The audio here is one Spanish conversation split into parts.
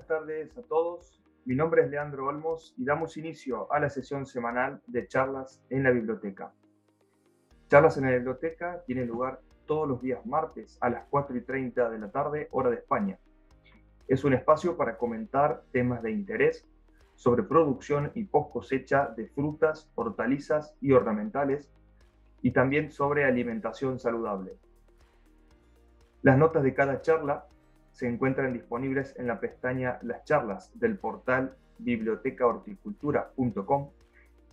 buenas tardes a todos. Mi nombre es Leandro Olmos y damos inicio a la sesión semanal de charlas en la biblioteca. Charlas en la biblioteca tienen lugar todos los días martes a las 4 y 30 de la tarde, hora de España. Es un espacio para comentar temas de interés sobre producción y post cosecha de frutas, hortalizas y ornamentales y también sobre alimentación saludable. Las notas de cada charla se encuentran disponibles en la pestaña Las charlas del portal bibliotecahorticultura.com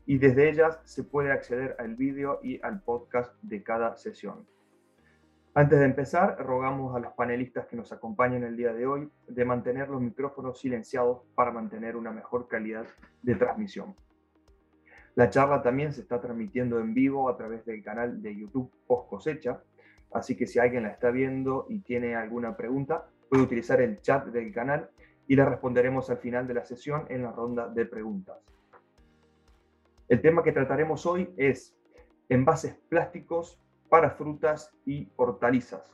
y desde ellas se puede acceder al vídeo y al podcast de cada sesión. Antes de empezar, rogamos a los panelistas que nos acompañan el día de hoy de mantener los micrófonos silenciados para mantener una mejor calidad de transmisión. La charla también se está transmitiendo en vivo a través del canal de YouTube Post Cosecha, así que si alguien la está viendo y tiene alguna pregunta, puede utilizar el chat del canal y la responderemos al final de la sesión en la ronda de preguntas. El tema que trataremos hoy es envases plásticos para frutas y hortalizas.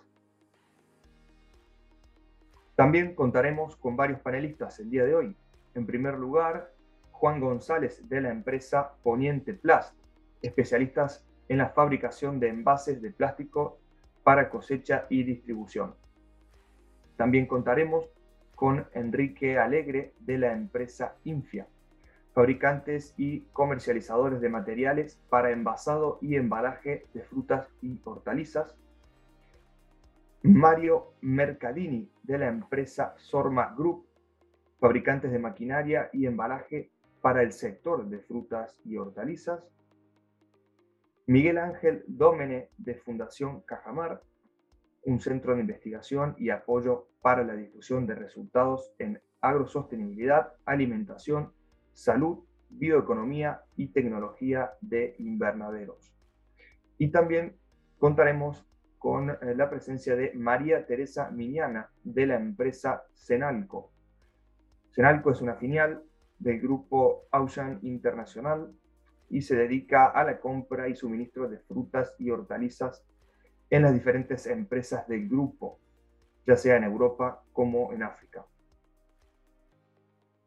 También contaremos con varios panelistas el día de hoy. En primer lugar, Juan González de la empresa Poniente Plast, especialistas en la fabricación de envases de plástico para cosecha y distribución. También contaremos con Enrique Alegre de la empresa Infia, fabricantes y comercializadores de materiales para envasado y embalaje de frutas y hortalizas. Mario Mercadini de la empresa Sorma Group, fabricantes de maquinaria y embalaje para el sector de frutas y hortalizas. Miguel Ángel Dómene de Fundación Cajamar, un centro de investigación y apoyo para la difusión de resultados en agrosostenibilidad, alimentación, salud, bioeconomía y tecnología de invernaderos. Y también contaremos con eh, la presencia de María Teresa Miñana de la empresa Senalco. Senalco es una filial del grupo Auchan Internacional y se dedica a la compra y suministro de frutas y hortalizas en las diferentes empresas del grupo, ya sea en Europa como en África.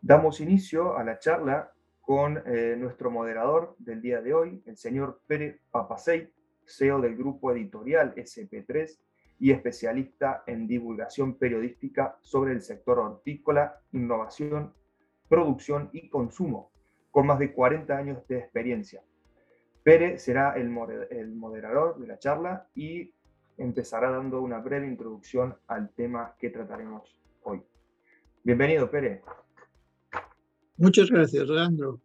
Damos inicio a la charla con eh, nuestro moderador del día de hoy, el señor Pere Papasei, CEO del grupo editorial SP3 y especialista en divulgación periodística sobre el sector hortícola, innovación, producción y consumo, con más de 40 años de experiencia. Pere será el, moderador de la charla y empezará dando una breve introducción al tema que trataremos hoy. Bienvenido, Pere. Muchas gracias, Leandro.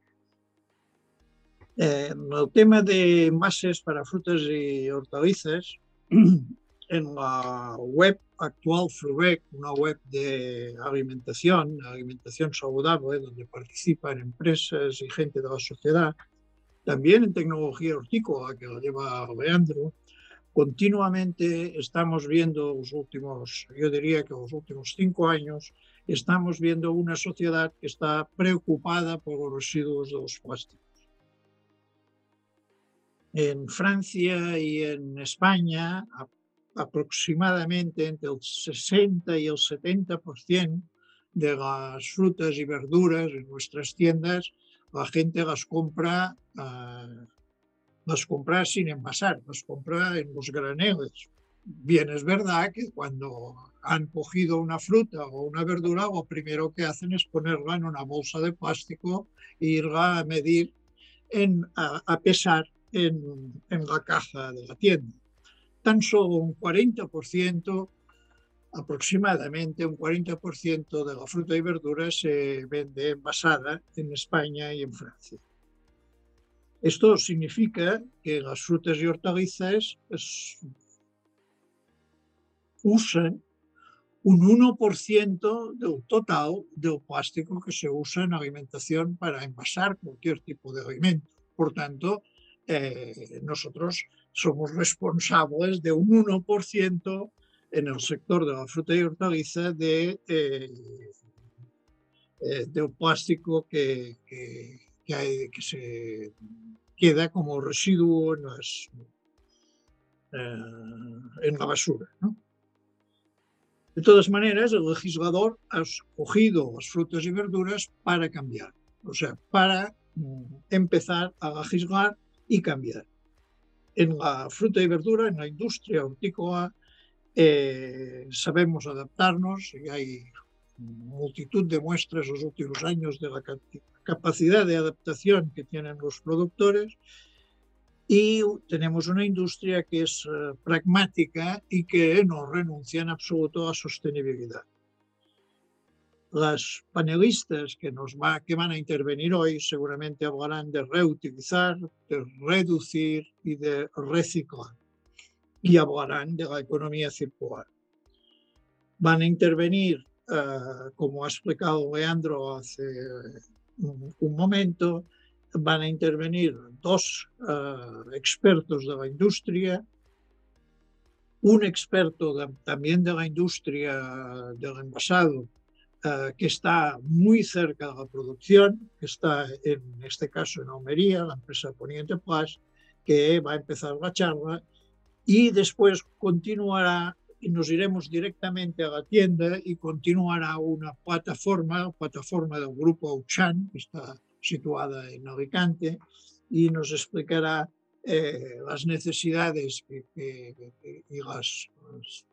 Eh, el tema de envases para frutas y hortalizas, en la web actual Frubec, una web de alimentación, alimentación saludable, donde participan empresas y gente de la sociedad, también en tecnología hortícola, que lo lleva Leandro, continuamente estamos viendo los últimos, yo diría que los últimos cinco años, estamos viendo una sociedad que está preocupada por los residuos de los plásticos. En Francia y en España, aproximadamente entre el 60 y el 70% de las frutas y verduras en nuestras tiendas, la gente las compra uh, las compra sin envasar, las compra en los graneles. Bien es verdad que cuando han cogido una fruta o una verdura, lo primero que hacen es ponerla en una bolsa de plástico e irla a medir, en, a, pesar en, en la caja de la tienda. Tan solo un 40%, aproximadamente un 40% de la fruta y verdura se vende envasada en España y en Francia. Esto significa que las frutas y hortalizas usan un 1% del total del plástico que se usa en alimentación para envasar cualquier tipo de alimento. Por tanto, eh, nosotros somos responsables de un 1% en el sector de la fruta y hortaliza de, eh, eh, del plástico que, que, que se queda como residuo en, las, eh, en la basura. ¿no? De todas maneras, el legislador ha escogido las frutas y verduras para cambiar, o sea, para mm, empezar a legislar y cambiar. En la fruta y verdura, en la industria hortícola, eh, sabemos adaptarnos y hay multitud de muestras los últimos años de la capacidad de adaptación que tienen los productores y tenemos una industria que es uh, pragmática y que no renuncia en absoluto a sostenibilidad. Las panelistas que, nos va, que van a intervenir hoy seguramente hablarán de reutilizar, de reducir y de reciclar. Y hablarán de la economía circular. Van a intervenir, uh, como ha explicado Leandro hace un, un momento, van a intervenir dos uh, expertos de la industria, un experto de, también de la industria del envasado uh, que está muy cerca de la producción, que está en este caso en Almería, la empresa Poniente Plus, que va a empezar la charla y después continuará y nos iremos directamente a la tienda y continuará una plataforma, plataforma del grupo Auchan, que está situada en Alicante, y nos explicará eh, las necesidades que, que, que, y las, los,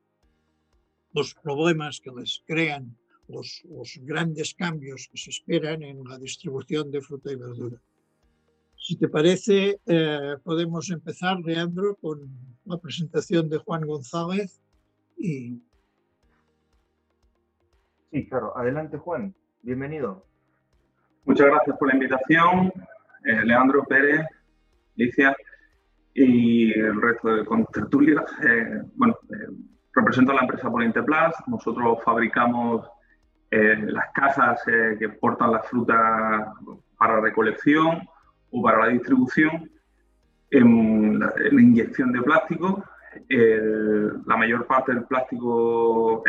los, problemas que les crean los, los, grandes cambios que se esperan en la distribución de fruta y verdura. Si te parece, eh, podemos empezar, Leandro, con la presentación de Juan González. Y... Sí, claro. Adelante, Juan. Bienvenido. Muchas gracias por la invitación, eh, Leandro Pérez, Alicia y el resto de contertulios. Eh, bueno, eh, represento a la empresa Polinteplas. Nosotros fabricamos eh, las cajas eh, que portan las frutas para recolección o para la distribución en la, en la inyección de plástico el, la mayor parte del plástico,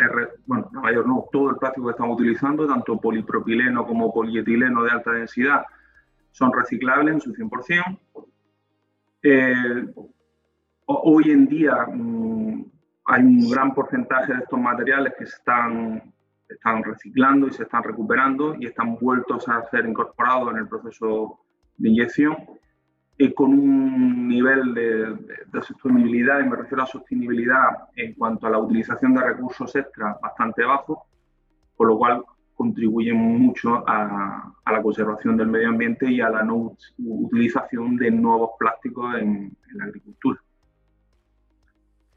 bueno, la mayor no, todo el plástico que estamos utilizando, tanto polipropileno como polietileno de alta densidad, son reciclables en su 100%. Eh, hoy en día mmm, hay un gran porcentaje de estos materiales que se están, están reciclando y se están recuperando y están vueltos a ser incorporados en el proceso de inyección eh, con un nivel de, de, sostenibilidad, y me refiero a sostenibilidad en cuanto a la utilización de recursos extra bastante bajo, con lo cual contribuyen mucho a, a, la conservación del medio ambiente y a la no utilización de nuevos plásticos en, en la agricultura.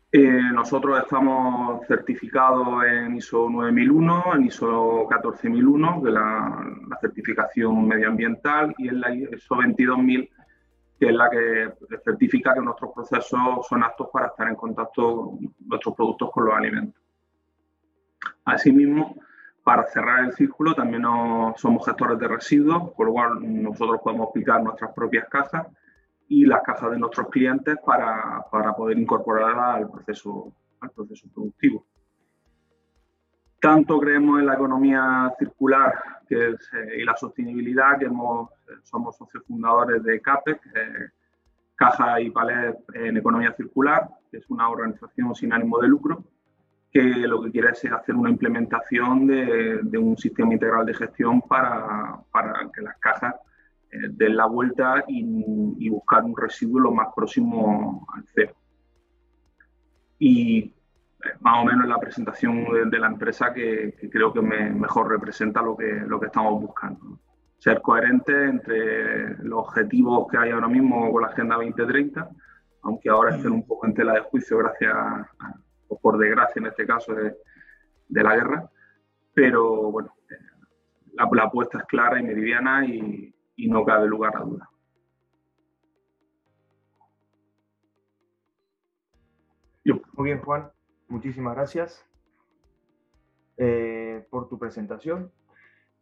Eh, nosotros estamos certificados en ISO 9001, en ISO 14001, que es la, la certificación medioambiental, y en la ISO 22000, que es la que certifica que nuestros procesos son aptos para estar en contacto nuestros productos con los alimentos. Asimismo, para cerrar el círculo, también somos gestores de residuos, con lo cual nosotros podemos picar nuestras propias cajas y las cajas de nuestros clientes para, para poder incorporarlas al proceso, al proceso productivo. Tanto creemos en la economía circular eh, y la sostenibilidad que eh, somos socios fundadores de CAPEC, Caja y Palet en Economía Circular, que es una organización sin ánimo de lucro, que lo que quiere es hacer una implementación de, de un sistema integral de gestión para, para que las cajas eh, den la vuelta y, y, buscar un residuo lo más próximo al cero. Y más o menos la presentación de, la empresa que, creo que me, mejor representa lo que, lo que estamos buscando. Ser coherente entre los objetivos que hay ahora mismo con la Agenda 2030, aunque ahora estén un poco en tela de juicio gracias, a, o por desgracia en este caso, de, de la guerra. Pero bueno, la, la, apuesta es clara y meridiana y, y no cabe lugar a duda. Muy bien, Juan. Muchísimas gracias eh, por tu presentación.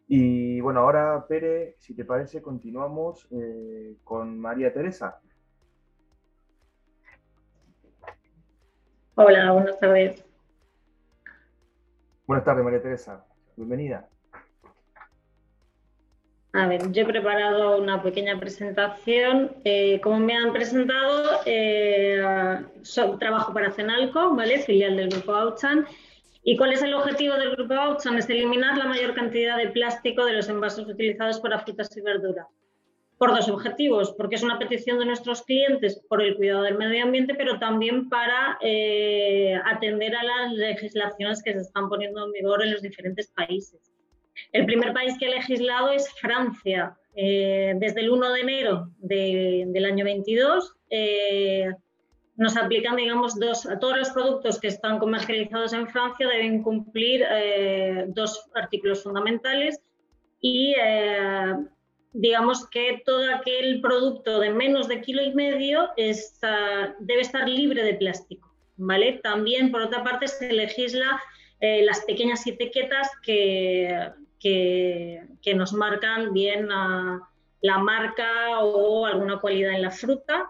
Y bueno, ahora, Pere, si te parece, continuamos eh, con María Teresa. Hola, buenas tardes. Buenas tardes, María Teresa. Bienvenida. A ver, yo he preparado una pequeña presentación. Eh, como me han presentado, eh, soy, trabajo para Cenalco, filial del grupo Auchan, ¿Y cuál es el objetivo del grupo Outson? Es eliminar la mayor cantidad de plástico de los envases utilizados para frutas y verduras. Por dos objetivos, porque es una petición de nuestros clientes por el cuidado del medio ambiente, pero también para eh, atender a las legislaciones que se están poniendo en vigor en los diferentes países. El primer país que ha legislado es Francia. Eh, desde el 1 de enero del año 22 nos aplican, digamos, dos, todos los productos que están comercializados en Francia deben cumplir eh, dos artículos fundamentales y eh, digamos que todo aquel producto de menos de kilo y medio debe estar libre de plástico, ¿vale? También, por otra parte, se legisla eh, las pequeñas etiquetas que, que, que nos marcan bien la marca o alguna cualidad en la fruta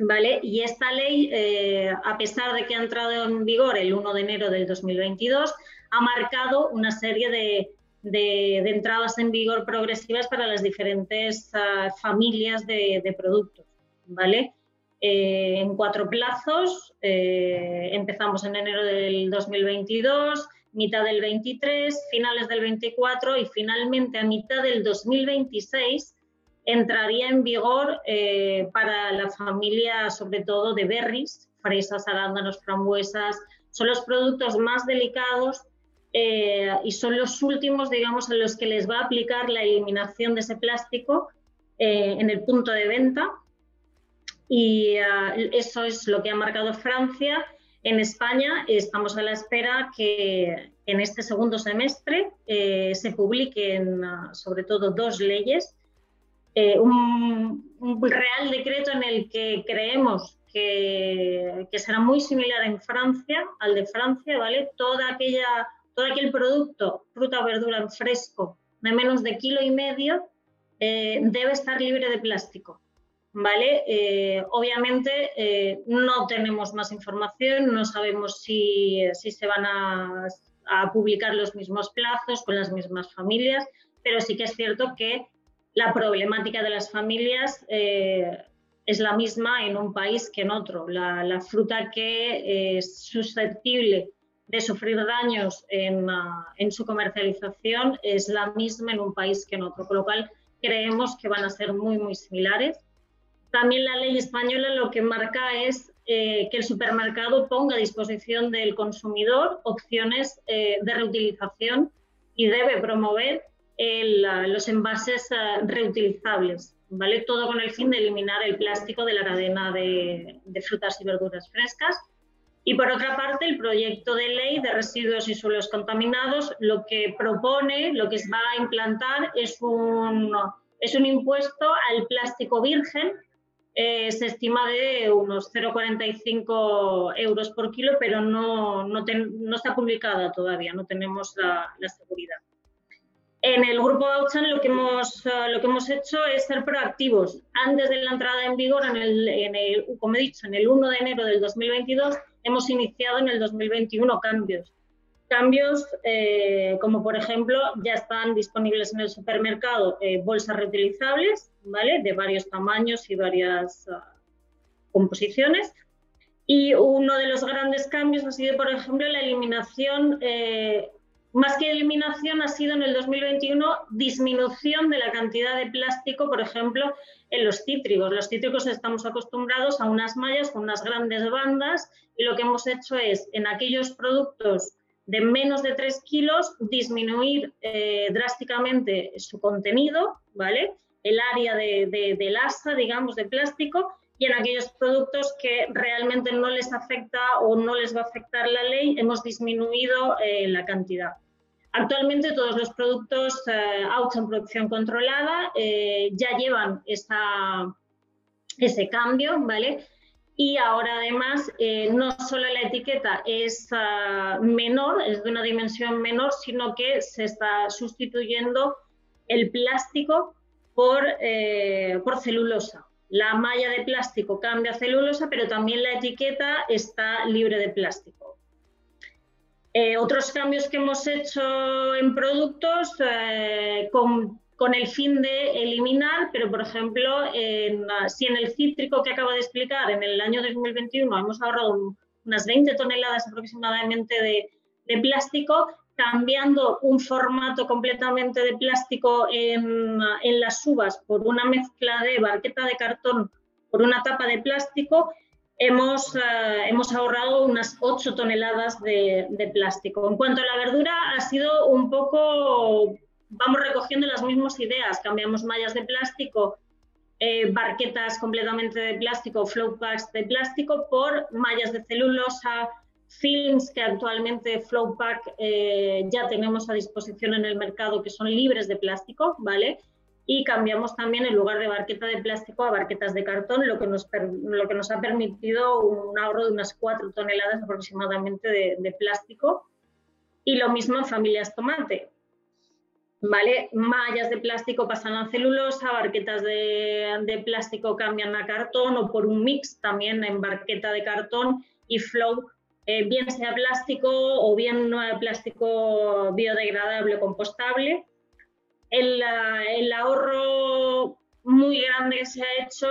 ¿vale? Y esta ley, eh, a pesar de que ha entrado en vigor el 1 de enero del 2022, ha marcado una serie de, entradas en vigor progresivas para las diferentes ah, familias de, productos, ¿vale? Eh, en cuatro plazos, eh, empezamos en enero del 2022, mitad del 23, finales del 24 y finalmente a mitad del 2026 entraría en vigor eh, para la familia, sobre todo de berries, fresas, arándanos, frambuesas. Son los productos más delicados eh, y son los últimos, digamos, en los que les va a aplicar la eliminación de ese plástico eh, en el punto de venta. Y eso es lo que ha marcado Francia. En España estamos a la espera que en este segundo semestre se publiquen sobre todo dos leyes eh, un, real decreto en el que creemos que, será muy similar en Francia, al de Francia, ¿vale? Toda aquella, todo aquel producto, fruta verdura en fresco, de menos de kilo y medio, eh, debe estar libre de plástico. ¿Vale? Eh, obviamente no tenemos más información, no sabemos si, se van a, publicar los mismos plazos con las mismas familias, pero sí que es cierto que la problemática de las familias eh, es la misma en un país que en otro. La, fruta que es susceptible de sufrir daños ah, en, su comercialización es la misma en un país que en otro, con lo cual creemos que van a ser muy, muy similares. También la ley española lo que marca es eh, que el supermercado ponga a disposición del consumidor opciones eh, de reutilización y debe promover los envases eh, reutilizables, ¿vale? Todo con el fin de eliminar el plástico de la cadena de, frutas y verduras frescas. Y por otra parte, el proyecto de ley de residuos y suelos contaminados lo que propone, lo que va a implantar es un impuesto al plástico virgen. Eh, se estima de unos 0,45 euros por kilo, pero no, no, está publicada todavía, no tenemos la, seguridad. En el grupo Auchan lo que hemos, eh, lo que hemos hecho es ser proactivos. Antes de la entrada en vigor, en el, como he dicho, en el 1 de enero del 2022, hemos iniciado en el 2021 cambios. Cambios eh, como, por ejemplo, ya están disponibles en el supermercado eh, bolsas reutilizables, ¿vale? De varios tamaños y varias composiciones. Y uno de los grandes cambios ha sido, por ejemplo, la eliminación más que eliminación ha sido en el 2021 disminución de la cantidad de plástico, por ejemplo, en los cítricos. Los cítricos estamos acostumbrados a unas mallas con unas grandes bandas y lo que hemos hecho es en aquellos productos de menos de 3 kilos disminuir eh, drásticamente su contenido, ¿vale? El área de, de, asa, digamos, de plástico y en aquellos productos que realmente no les afecta o no les va a afectar la ley, hemos disminuido eh, la cantidad. Actualmente todos los productos eh, en producción controlada eh, ya llevan ese cambio, ¿vale? Y ahora además eh, no solo la etiqueta es ah, menor, es de una dimensión menor, sino que se está sustituyendo el plástico por, eh, por celulosa. La malla de plástico cambia a celulosa, pero también la etiqueta está libre de plástico. Eh, otros cambios que hemos hecho en productos eh, con, el fin de eliminar, pero por ejemplo, si en el cítrico que acabo de explicar, en el año 2021 hemos ahorrado unas 20 toneladas aproximadamente de, plástico, cambiando un formato completamente de plástico en, las uvas por una mezcla de barqueta de cartón por una tapa de plástico, hemos, eh, hemos ahorrado unas 8 toneladas de, plástico. En cuanto a la verdura, ha sido un poco, vamos recogiendo las mismas ideas, cambiamos mallas de plástico, eh, barquetas completamente de plástico, flow packs de plástico por mallas de celulosa, films que actualmente Flowpack eh, ya tenemos a disposición en el mercado que son libres de plástico, ¿vale? Y cambiamos también en lugar de barqueta de plástico a barquetas de cartón, lo que nos, lo que nos ha permitido un ahorro de unas 4 toneladas aproximadamente de, de plástico. Y lo mismo en familias tomate. ¿Vale? Mallas de plástico pasan a celulosa, barquetas de, plástico cambian a cartón o por un mix también en barqueta de cartón y flow eh, bien sea plástico o bien plástico biodegradable compostable. El, ahorro muy grande que se ha hecho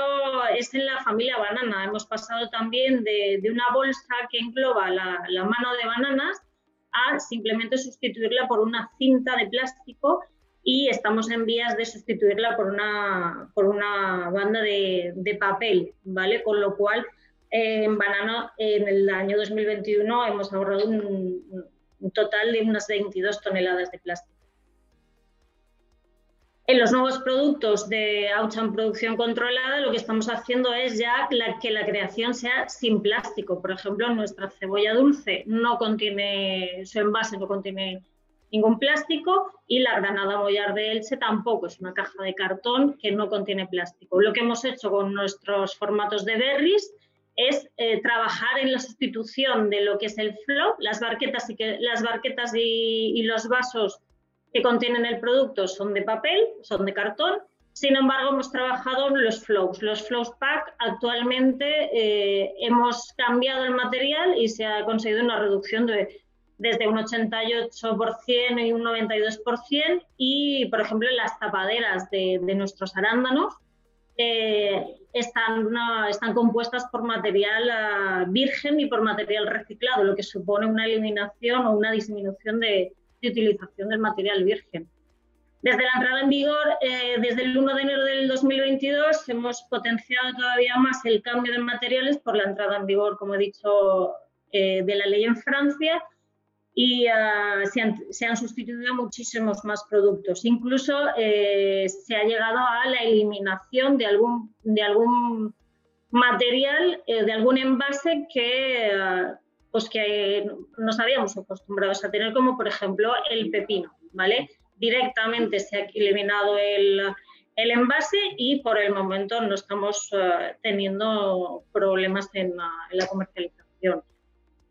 es en la familia banana. Hemos pasado también de, de una bolsa que engloba la, la, mano de bananas a simplemente sustituirla por una cinta de plástico y estamos en vías de sustituirla por una, por una banda de, de papel, ¿vale? Con lo cual en banano, en el año 2021 hemos ahorrado un, total de unas 22 toneladas de plástico. En los nuevos productos de Auchan Producción Controlada, lo que estamos haciendo es ya que la creación sea sin plástico. Por ejemplo, nuestra cebolla dulce no contiene, su envase no contiene ningún plástico y la granada mollar de Elche tampoco, es una caja de cartón que no contiene plástico. Lo que hemos hecho con nuestros formatos de berries es eh, trabajar en la sustitución de lo que es el flow, las barquetas y, que, las barquetas y, los vasos que contienen el producto son de papel, son de cartón. Sin embargo, hemos trabajado los flows. Los flows pack actualmente eh, hemos cambiado el material y se ha conseguido una reducción de desde un 88% y un 92%. Y, por ejemplo, las tapaderas de, de nuestros arándanos eh, están, están compuestas por material ah, virgen y por material reciclado, lo que supone una eliminación o una disminución de, utilización del material virgen. Desde la entrada en vigor, eh, desde el 1 de enero del 2022, hemos potenciado todavía más el cambio de materiales por la entrada en vigor, como he dicho, eh, de la ley en Francia y ah, se, han, sustituido muchísimos más productos. Incluso eh, se ha llegado a la eliminación de algún, de algún material, eh, de algún envase que, ah, pues que nos habíamos acostumbrados a tener, como por ejemplo el pepino. ¿vale? Directamente se ha eliminado el, el envase y por el momento no estamos ah, teniendo problemas en la comercialización.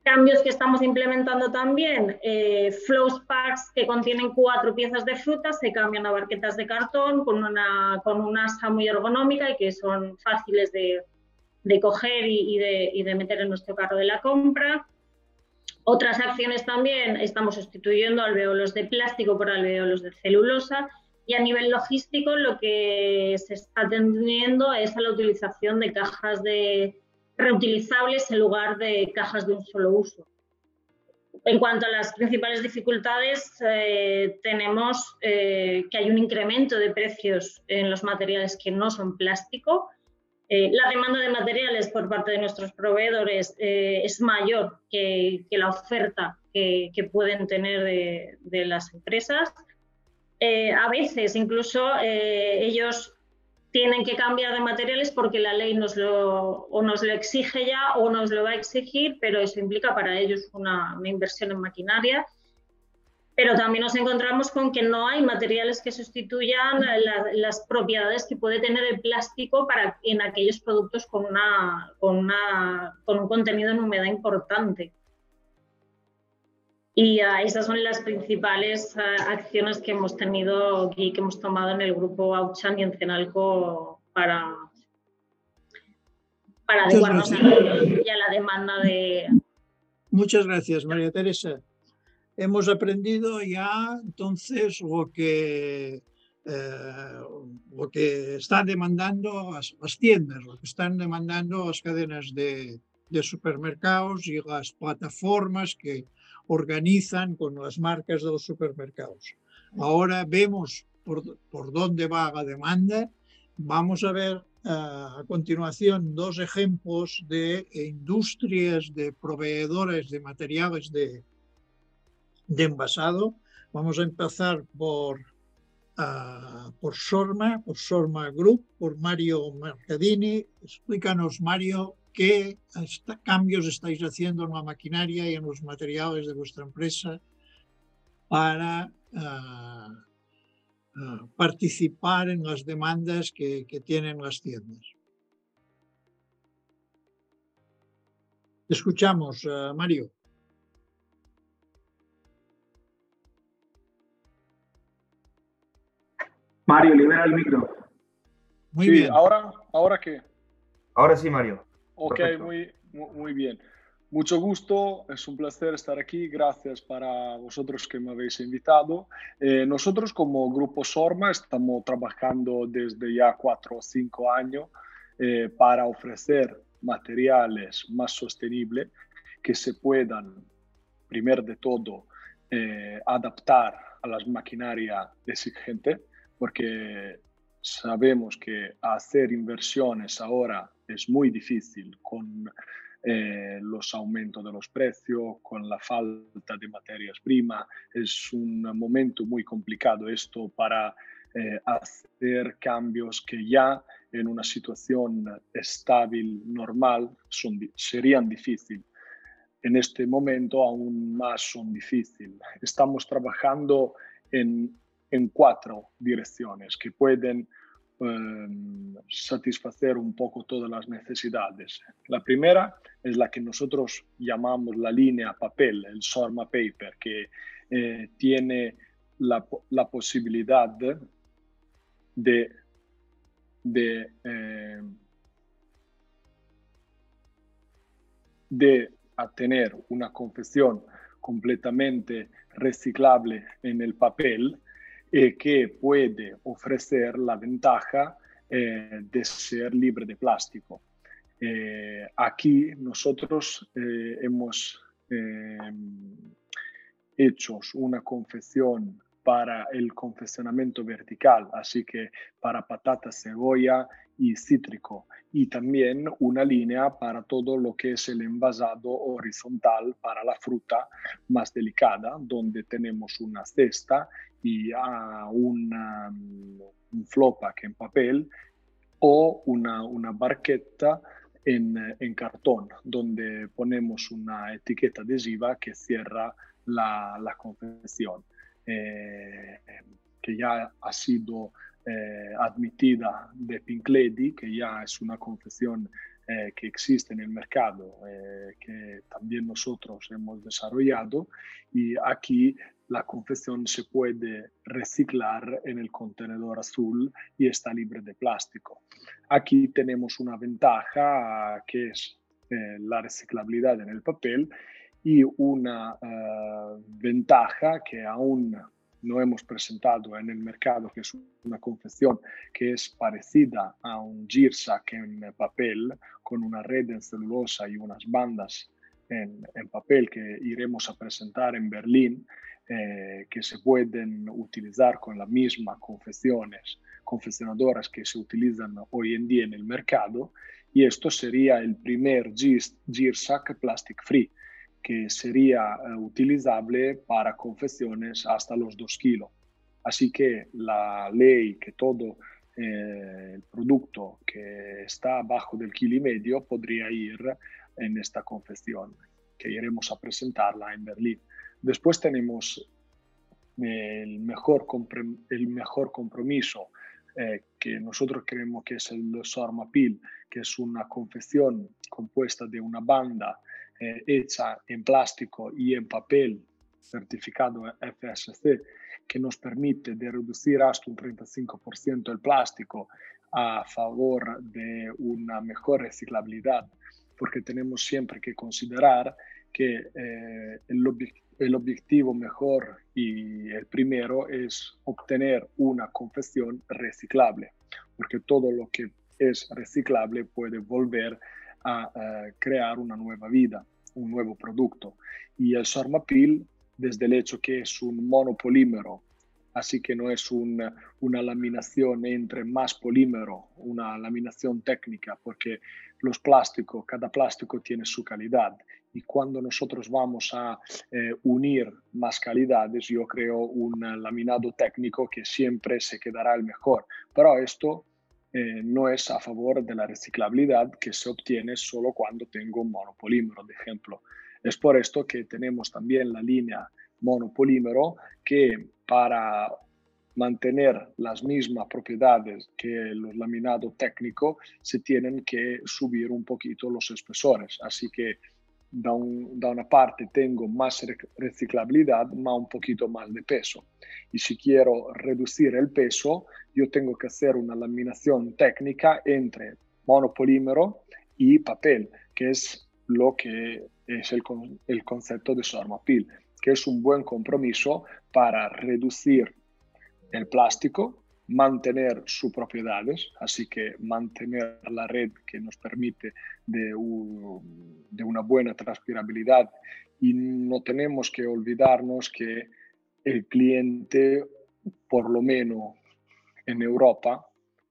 Cambios que estamos implementando también, eh, flows packs que contienen cuatro piezas de fruta se cambian a barquetas de cartón con una, con una asa muy ergonómica y que son fáciles de, de coger y, de, y, de, meter en nuestro carro de la compra. Otras acciones también, estamos sustituyendo alveolos de plástico por alveolos de celulosa y a nivel logístico lo que se está teniendo es a la utilización de cajas de, reutilizables en lugar de cajas de un solo uso. En cuanto a las principales dificultades, eh, tenemos eh, que hay un incremento de precios en los materiales que no son plástico. Eh, la demanda de materiales por parte de nuestros proveedores es mayor que, la oferta que, pueden tener de, las empresas. a veces incluso ellos tienen que cambiar de materiales porque la ley nos lo, o nos lo exige ya o nos lo va a exigir, pero eso implica para ellos una, inversión en maquinaria. Pero también nos encontramos con que no hay materiales que sustituyan las propiedades que puede tener el plástico para, en aquellos productos con, una, con, una, con un contenido en humedad importante. Y uh, esas son las principales uh, acciones que hemos tenido y que hemos tomado en el grupo Auchan y en Cenalco para, para adecuarnos a, a la demanda de... Muchas gracias, María Teresa. Hemos aprendido ya entonces lo que, eh, lo que están demandando las, las, tiendas, lo que están demandando las cadenas de, de supermercados y las plataformas que organizan con las marcas de los supermercados. Ahora vemos por, por dónde va la demanda. Vamos a ver uh, a continuación dos ejemplos de industrias de proveedores de materiales de, de envasado. Vamos a empezar por, uh, por Sorma, por Sorma Group, por Mario Mercadini. Explícanos, Mario, qué cambios estáis haciendo en la maquinaria y en los materiales de vuestra empresa para uh, uh, participar en las demandas que, que, tienen las tiendas. Te escuchamos, Mario. Mario, libera el micro. Muy sí, bien. ¿Ahora, ¿Ahora qué? Ahora sí, Mario. Ok, muy, muy bien. Mucho gusto, es un placer estar aquí. Gracias para vosotros que me habéis invitado. Eh, nosotros como Grupo Sorma estamos trabajando desde ya cuatro o cinco años eh, para ofrecer materiales más sostenibles que se puedan, primero de todo, eh, adaptar a las maquinarias exigentes, porque sabemos que hacer inversiones ahora es muy difícil con eh, los aumentos de los precios, con la falta de materias primas. Es un momento muy complicado esto para eh, hacer cambios que ya en una situación estable, normal, son, serían difíciles. En este momento aún más son difíciles. Estamos trabajando en, en cuatro direcciones que pueden Em, satisfacer un poco todas las necesidades. La primera es la que nosotros llamamos la línea papel, el Sorma Paper, que eh, tiene la, la, posibilidad de, de, eh, de tener una confección completamente reciclable en el papel eh, que puede ofrecer la ventaja eh, de ser libre de plástico. Eh, aquí nosotros hemos hecho una confección para el confeccionamiento vertical, así que para patata, cebolla y cítrico, y también una línea para todo lo que es el envasado horizontal para la fruta más delicada, donde tenemos una cesta y a una, un flopack en papel o una, una barqueta en, en, cartón, donde ponemos una etiqueta adhesiva que cierra la, la confección eh, que ya ha sido eh, admitida de Pink Lady, que ya es una confección eh, que existe en el mercado, eh, que también nosotros hemos desarrollado. Y aquí la confección se puede reciclar en el contenedor azul y está libre de plástico. Aquí tenemos una ventaja que es la reciclabilidad en el papel y una uh, ventaja que aún no hemos presentado en el mercado, que es una confección que es parecida a un Girsac en papel, con una red en celulosa y unas bandas en, en papel que iremos a presentar en Berlín, eh, que se pueden utilizar con las mismas confecciones, confeccionadoras que se utilizan hoy en día en el mercado. Y esto sería el primer Girsac Plastic Free que sería eh, utilizable para confecciones hasta los 2 kilos. Así que la ley que todo eh, el producto que está abajo del kilo y medio podría ir en esta confección, que iremos a presentarla en Berlín. Después tenemos el mejor, el mejor compromiso eh, que nosotros creemos que es el Sormapil, que es una confección compuesta de una banda eh, hecha en plástico y en papel certificado FSC que nos permite de reducir hasta un 35% el plástico a favor de una mejor reciclabilidad, porque tenemos siempre que considerar que eh, el, el, objetivo mejor y el primero es obtener una confección reciclable, porque todo lo que es reciclable puede volver a crear una nueva vida. un nuevo producto. Y el Sormapil, desde el hecho que es un monopolímero, así que no es una, una laminación entre más polímero, una laminación técnica, porque los plásticos, cada plástico tiene su calidad y cuando nosotros vamos a eh, unir más calidades, yo creo un laminado técnico que siempre se quedará el mejor. Pero esto eh, no es a favor de la reciclabilidad que se obtiene solo cuando tengo un monopolímero, de ejemplo. Es por esto que tenemos también la línea monopolímero que para mantener las mismas propiedades que los laminados técnicos se tienen que subir un poquito los espesores. Así que da, una parte tengo más reciclabilidad, más un poquito más de peso. Y si quiero reducir el peso, yo tengo que hacer una laminación técnica entre monopolímero y papel, que es lo que es el, el concepto de Sormapil, que es un buen compromiso para reducir el plástico, mantener sus propiedades, así que mantener la red que nos permite de, de una buena transpirabilidad y no tenemos que olvidarnos que el cliente, por lo menos en Europa,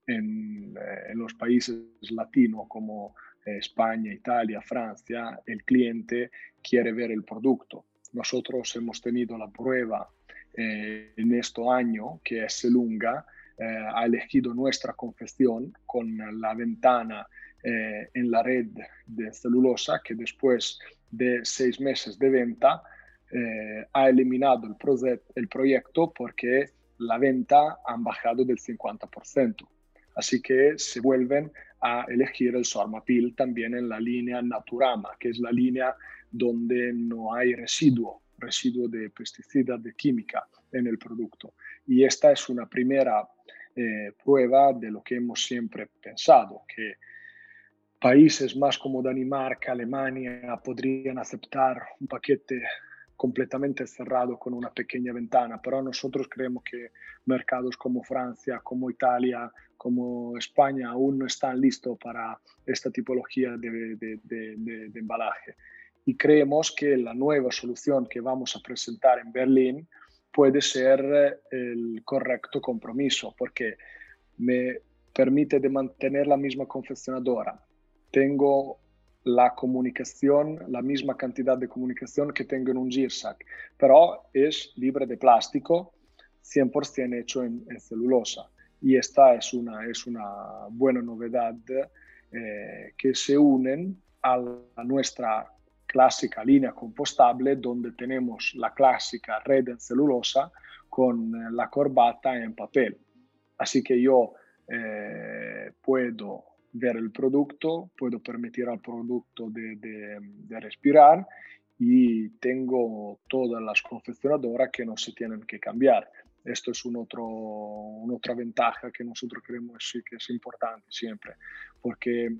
en, eh, en los países latinos como eh, España, Italia, Francia, el cliente quiere ver el producto. Nosotros hemos tenido la prueba eh, en este año, que es Lunga, eh, ha elegido nuestra confección con la ventana eh, en la red de celulosa que después de seis meses de venta ha eliminado el, el proyecto porque la venta ha bajado del 50%. Así que se vuelven a elegir el Sormapil también en la línea Naturama, que es la línea donde no hay residuo residuo de pesticidas, de química en el producto. Y esta es una primera eh, prueba de lo que hemos siempre pensado, que países más como Dinamarca, Alemania podrían aceptar un paquete completamente cerrado con una pequeña ventana, pero nosotros creemos que mercados como Francia, como Italia, como España aún no están listos para esta tipología de, de embalaje. Y creemos que la nueva solución que vamos a presentar en Berlín puede ser eh, el correcto compromiso porque me permite mantener la misma confeccionadora. Tengo la comunicación, la misma cantidad de comunicación que tengo en un Girsac, pero es libre de plástico, 100% hecho en, celulosa. Y esta es una, es una buena novedad eh, que se unen a nuestra clásica línea compostable donde tenemos la clásica red en celulosa con eh, la corbata en papel. Así que yo eh, puedo ver el producto, puedo permitir al producto de, de, respirar y tengo todas las confeccionadoras que no se tienen que cambiar. Esto es un otro, una otra ventaja que nosotros creemos que es importante siempre, porque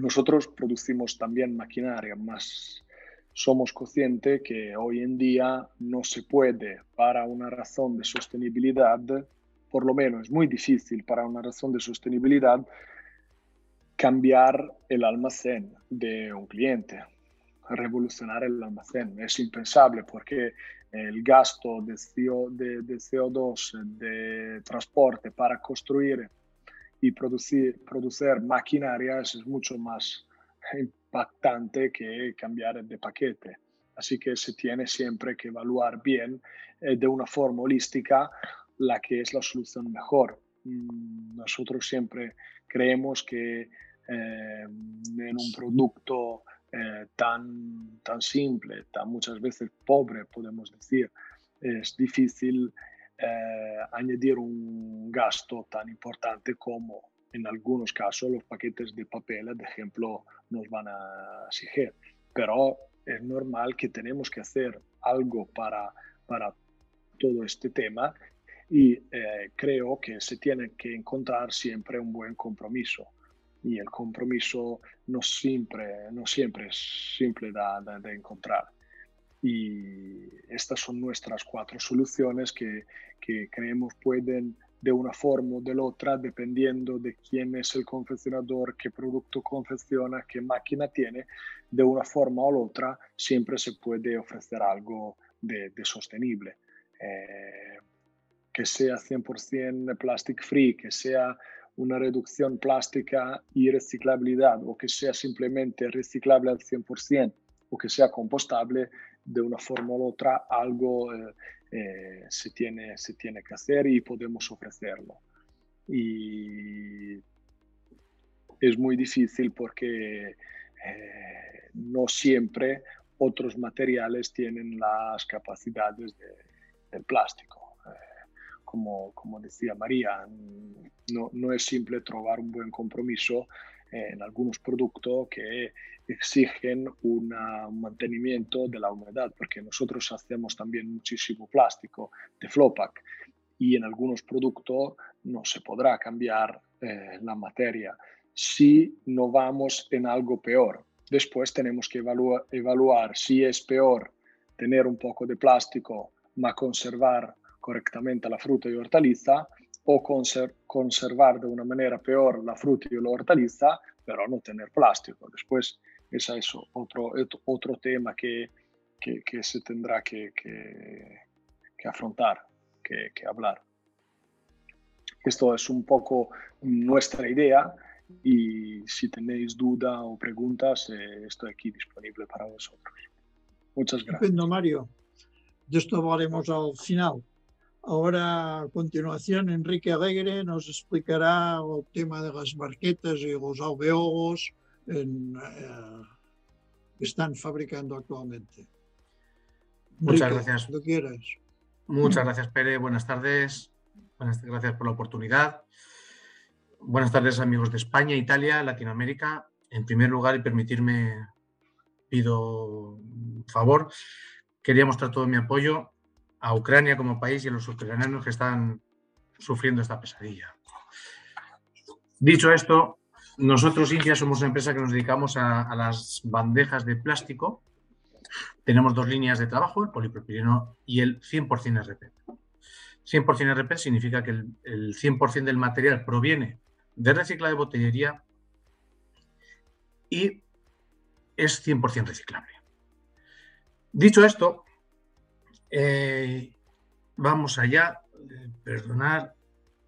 nosotros producimos también maquinaria, más somos conscientes que hoy en día no se puede, para una razón de sostenibilidad, por lo menos es muy difícil para una razón de sostenibilidad, cambiar el almacén de un cliente, revolucionar el almacén. Es impensable porque el gasto de, de, de CO2, de transporte para construir y producir, producir maquinarias es mucho más impactante que cambiar de paquete. Así que se tiene siempre que evaluar bien eh, de una forma holística la que es la solución mejor. Mm, nosotros siempre creemos que eh, en un producto eh, tan, tan simple, tan muchas veces pobre, podemos decir, es difícil eh, añadir un gasto tan importante como en algunos casos los paquetes de papel, de ejemplo, nos van a exigir. Pero es normal que tenemos que hacer algo para, para todo este tema y eh, creo que se tiene que encontrar siempre un buen compromiso. Y el compromiso no siempre, no siempre es simple de, de encontrar y estas son nuestras cuatro soluciones que, que creemos pueden de una forma o de la otra, dependiendo de quién es el confeccionador, qué producto confecciona, qué máquina tiene, de una forma o la otra, siempre se puede ofrecer algo de, sostenible. Eh, que sea 100% plastic free, que sea una reducción plástica y reciclabilidad, o que sea simplemente reciclable al 100%, o que sea compostable, de una forma u otra algo eh, eh, se, tiene, se tiene que hacer y podemos ofrecerlo. Y es muy difícil porque eh, no siempre otros materiales tienen las capacidades del plástico. como, como, decía María, no, no, es simple trobar un buen compromiso en algunos productos que exigen un mantenimiento de la humedad, porque nosotros hacemos también muchísimo plástico de Flowpack y en algunos productos no se podrá cambiar eh, la materia si no vamos en algo peor. Después tenemos que evaluar, evaluar si es peor tener un poco de plástico, ma conservar correctamente la fruta y hortaliza, o conservar de una manera peor la fruta y la hortaliza, pero no tener plástico. Después es eso, otro, otro tema que, que, se tendrá que, que afrontar, que, hablar. Esto es un poco nuestra idea y si tenéis duda o preguntas, eh, estoy aquí disponible para vosotros. Muchas gracias. Estupendo, Mario. De esto hablaremos al final. Ahora, a continuación, Enrique Alegre nos explicará el tema de las marquetas y los alveolos en, eh, están fabricando actualmente. Muchas gracias. Cuando quieras. Muchas gracias, Pere. Buenas tardes. Buenas, gracias por la oportunidad. Buenas tardes, amigos de España, Italia, Latinoamérica. En primer lugar, y permitirme, pido un favor, quería mostrar todo mi apoyo a Ucrania como país y a los ucranianos que están sufriendo esta pesadilla. Dicho esto, nosotros, India, somos una empresa que nos dedicamos a, las bandejas de plástico. Tenemos dos líneas de trabajo, el polipropileno y el 100% RP. 100% RP significa que el, el 100% del material proviene de reciclado de botellería y es 100% reciclable. Dicho esto, eh, vamos allá. Eh, perdonar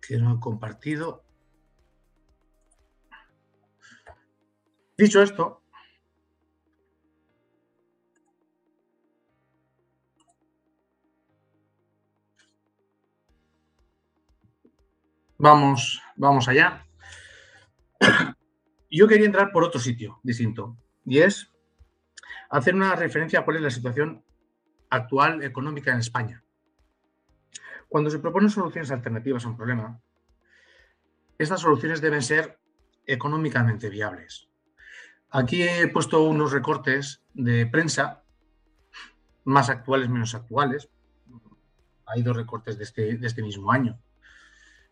que no he compartido. Dicho esto, vamos, vamos allá. Yo quería entrar por otro sitio distinto y es hacer una referencia a cuál es la situación actual económica en España. Cuando se proponen soluciones alternativas a un problema, estas soluciones deben ser económicamente viables. Aquí he puesto unos recortes de prensa, más actuales, menos actuales. Hay dos recortes de este, este mismo año.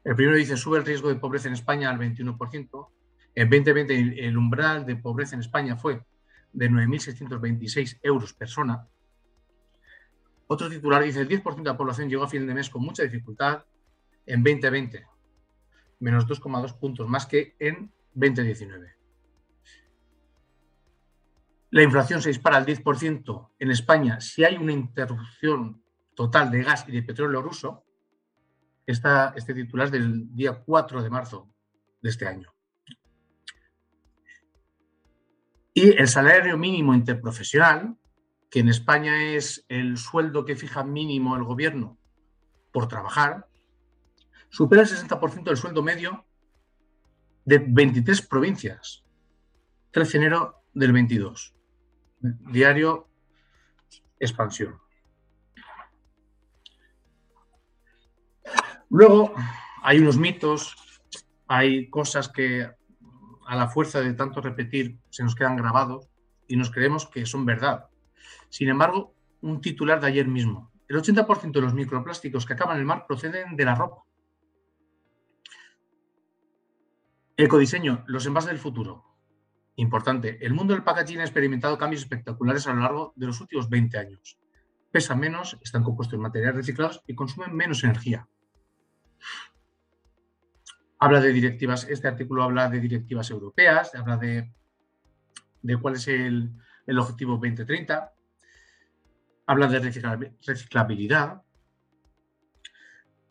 El primero dice, sube el riesgo de pobreza en España al 21%. En 2020 el umbral de pobreza en España fue de 9.626 euros persona otro titular dice, el 10% de la población llegó a fin de mes con mucha dificultad en 2020, menos 2,2 puntos más que en 2019. La inflación se dispara al 10% en España si hay una interrupción total de gas y de petróleo ruso. este titular es del día 4 de marzo de este año. Y el salario mínimo interprofesional que en España es el sueldo que fija mínimo el gobierno por trabajar, supera el 60% del sueldo medio de 23 provincias. 13 de enero del 22. Diario Expansión. Luego hay unos mitos, hay cosas que a la fuerza de tanto repetir se nos quedan grabados y nos creemos que son verdad. Sin embargo, un titular de ayer mismo. El 80% de los microplásticos que acaban en el mar proceden de la ropa. Ecodiseño, los envases del futuro. Importante, el mundo del packaging ha experimentado cambios espectaculares a lo largo de los últimos 20 años. Pesan menos, están compuestos en materiales reciclados y consumen menos energía. Habla de directivas, este artículo habla de directivas europeas, habla de, de cuál es el, el objetivo 2030, habla de reciclabilidad.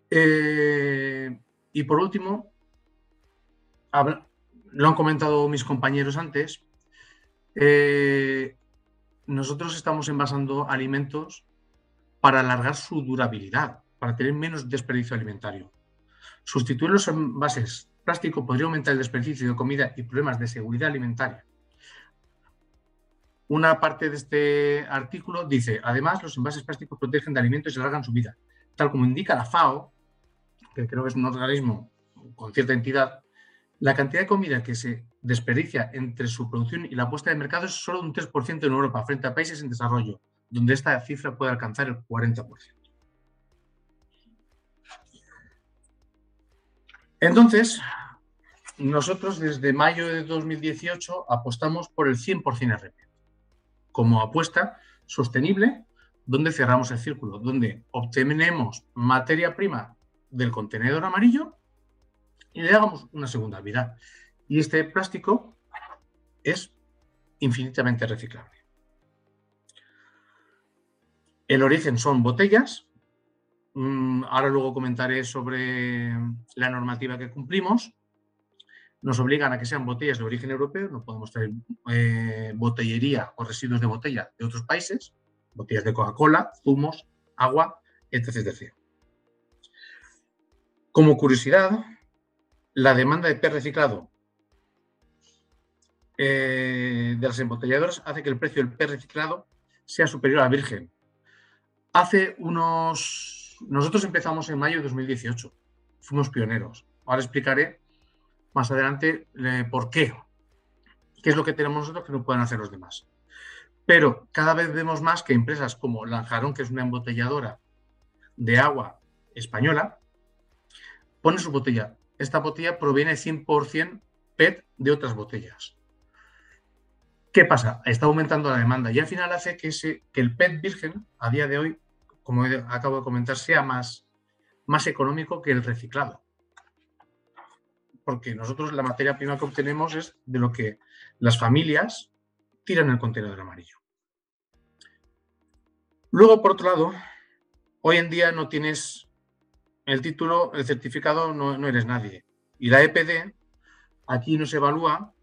Eh, y por último, lo han comentado mis compañeros antes, eh, nosotros estamos envasando alimentos para alargar su durabilidad, para tener menos desperdicio alimentario. Sustituir los envases plástico podría aumentar el desperdicio de comida y problemas de seguridad alimentaria. Una parte de este artículo dice, además, los envases plásticos protegen de alimentos y alargan su vida. Tal como indica la FAO, que creo que es un organismo con cierta entidad, la cantidad de comida que se desperdicia entre su producción y la puesta de mercado es solo un 3% en Europa, frente a países en desarrollo, donde esta cifra puede alcanzar el 40%. Entonces, nosotros desde mayo de 2018 apostamos por el 100% RP como apuesta sostenible, donde cerramos el círculo, donde obtenemos materia prima del contenedor amarillo y le damos una segunda vida. Y este plástico es infinitamente reciclable. El origen son botellas. Mm, ahora luego comentaré sobre la normativa que cumplimos. Nos obligan a que sean botellas de origen europeo, no podemos traer eh, botellería o residuos de botella de otros países, botellas de Coca-Cola, zumos, agua, etc, etc. Como curiosidad, la demanda de PET reciclado eh, de las embotelladoras hace que el precio del PET reciclado sea superior a la virgen. Hace unos... Nosotros empezamos en mayo de 2018. Fuimos pioneros. Ahora explicaré más adelante eh, por qué. ¿Qué es lo que tenemos nosotros que no pueden hacer los demás? Pero cada vez vemos más que empresas como Lanjarón, que es una embotelladora de agua española, pone su botella esta botella proviene 100% PET de otras botellas. ¿Qué pasa? Está aumentando la demanda y al final hace que, el PET virgen, a día de hoy, como acabo de comentar, sea más, más económico que el reciclado. Porque nosotros la materia prima que obtenemos es de lo que las familias tiran el contenedor amarillo. Luego, por otro lado, hoy en día no tienes el título, el certificado, no, eres nadie. Y la EPD, aquí nos evalúa,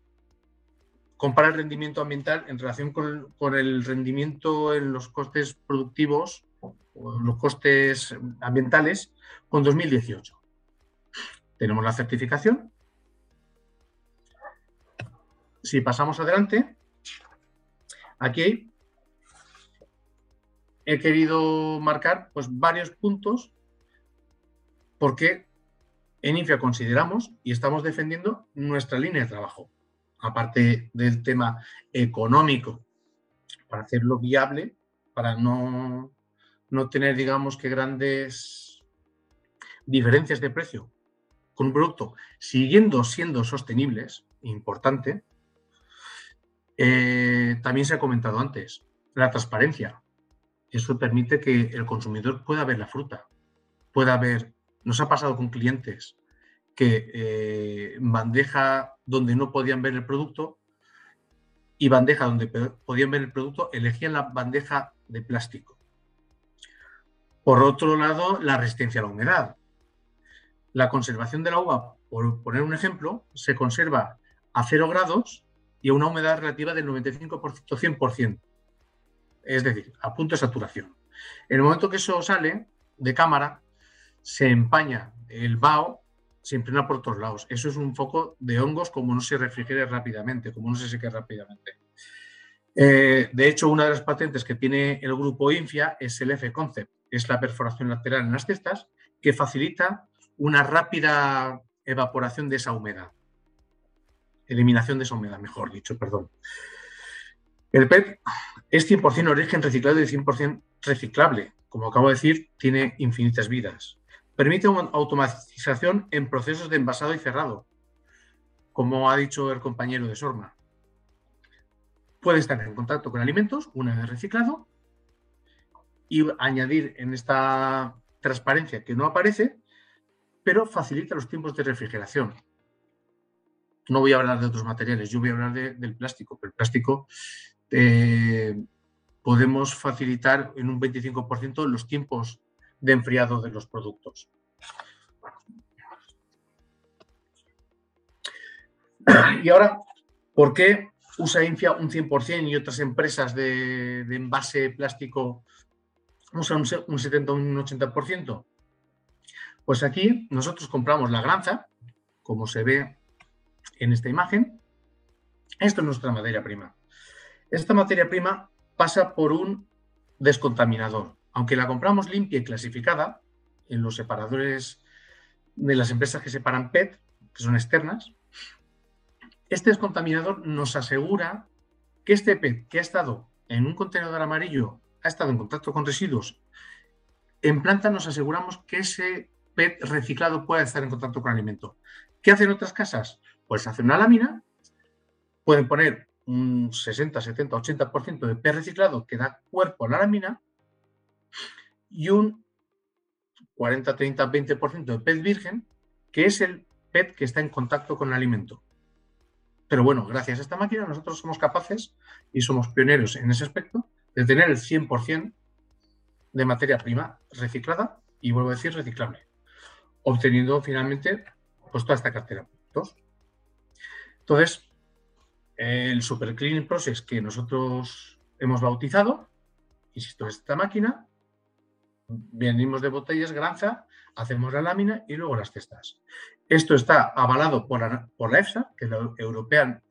compara el rendimiento ambiental en relación con, el rendimiento en los costes productivos o los costes ambientales con 2018. Tenemos la certificación. Si pasamos adelante, aquí he querido marcar pues, varios puntos porque en INFIA consideramos y estamos defendiendo nuestra línea de trabajo, aparte del tema económico, para hacerlo viable, para no, no tener, digamos, que grandes diferencias de precio con un producto, siguiendo siendo sostenibles, importante, eh, también se ha comentado antes, la transparencia. Eso permite que el consumidor pueda ver la fruta, pueda ver nos ha pasado con clientes que eh, bandeja donde no podían ver el producto y bandeja donde podían ver el producto, elegían la bandeja de plástico. Por otro lado, la resistencia a la humedad. La conservación de la uva, por poner un ejemplo, se conserva a 0 grados y a una humedad relativa del 95%-100%. Es decir, a punto de saturación. En el momento que eso sale de cámara, se empaña el vaho, se impregna por todos lados. Eso es un foco de hongos como no se refrigere rápidamente, como no se seque rápidamente. Eh, de hecho, una de las patentes que tiene el grupo Infia es el F-Concept, es la perforación lateral en las cestas, que facilita una rápida evaporación de esa humedad. Eliminación de esa humedad, mejor dicho, perdón. El PET es 100% origen reciclado y 100% reciclable. Como acabo de decir, tiene infinitas vidas. Permite una automatización en procesos de envasado y cerrado, como ha dicho el compañero de Sorma. Puede estar en contacto con alimentos una vez reciclado y añadir en esta transparencia que no aparece pero facilita los tiempos de refrigeración. No voy a hablar de otros materiales, yo voy a hablar del plástico, pero el plástico eh, podemos facilitar en un 25% los tiempos de enfriado de los productos. Y ahora, ¿por qué usa Infia un 100% y otras empresas de, envase plástico usan un 70 o un 80%? Pues aquí nosotros compramos la granza, como se ve en esta imagen. Esto es nuestra materia prima. Esta materia prima pasa por un descontaminador. Aunque la compramos limpia y clasificada en los separadores de las empresas que separan PET, que son externas, este descontaminador nos asegura que este PET que ha estado en un contenedor amarillo, ha estado en contacto con residuos, en planta nos aseguramos que ese PET reciclado pueda estar en contacto con alimento. ¿Qué hacen otras casas? Pues hacen una lámina, pueden poner un 60, 70, 80% de PET reciclado que da cuerpo a la lámina y un 40, 30, 20% de PET virgen, que es el PET que está en contacto con el alimento. Pero bueno, gracias a esta máquina nosotros somos capaces y somos pioneros en ese aspecto de tener el 100% de materia prima reciclada y vuelvo a decir reciclable, obteniendo finalmente pues toda esta cartera de productos. Entonces, el Super Cleaning Process que nosotros hemos bautizado, insisto, esta máquina, venimos de botellas, granza, hacemos la lámina y luego las cestas. Esto está avalado por la, por la EFSA, que es la European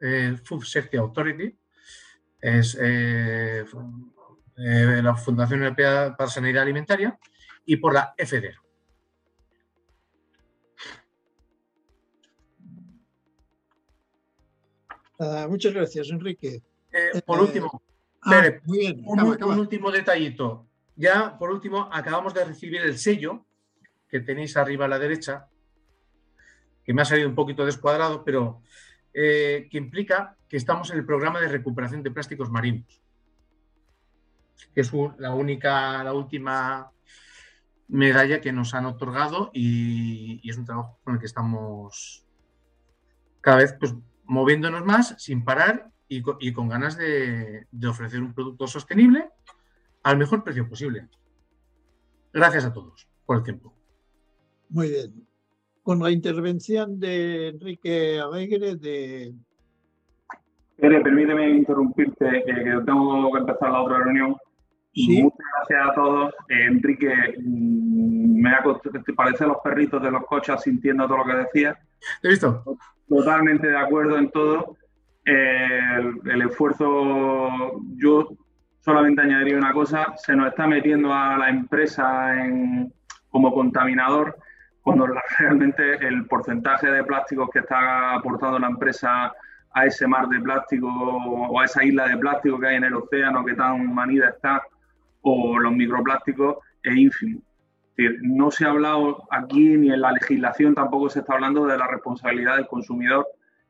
eh, Food Safety Authority, es eh, eh, la Fundación Europea para Sanidad Alimentaria, y por la FDA. Muchas gracias, Enrique. por último, ah, un, último detallito. Ya, por último, acabamos de recibir el sello que tenéis arriba a la derecha, que me ha salido un poquito descuadrado, pero eh, que implica que estamos en el programa de recuperación de plásticos marinos, que es la única, la última medalla que nos han otorgado y, es un trabajo con el que estamos cada vez pues, moviéndonos más sin parar y con, ganas de ofrecer un producto sostenible al mejor precio posible. Gracias a todos por el tiempo. Muy bien con la intervención de Enrique Alegre de... Pere, permíteme interrumpirte, que tengo que empezar la otra reunión. Muchas gracias a todos. Eh, Enrique, mm, me ha parece los perritos de los coches sintiendo todo lo que decía. ¿Te he visto? Totalmente de acuerdo en todo. el, esfuerzo, yo solamente añadiría una cosa, se nos está metiendo a la empresa como contaminador cuando realmente el porcentaje de plásticos que está aportando la empresa a ese mar de plástico o a esa isla de plástico que hay en el océano que tan manida está, o los microplásticos, es ínfimo. no se ha hablado aquí ni en la legislación tampoco se está hablando de la responsabilidad del consumidor,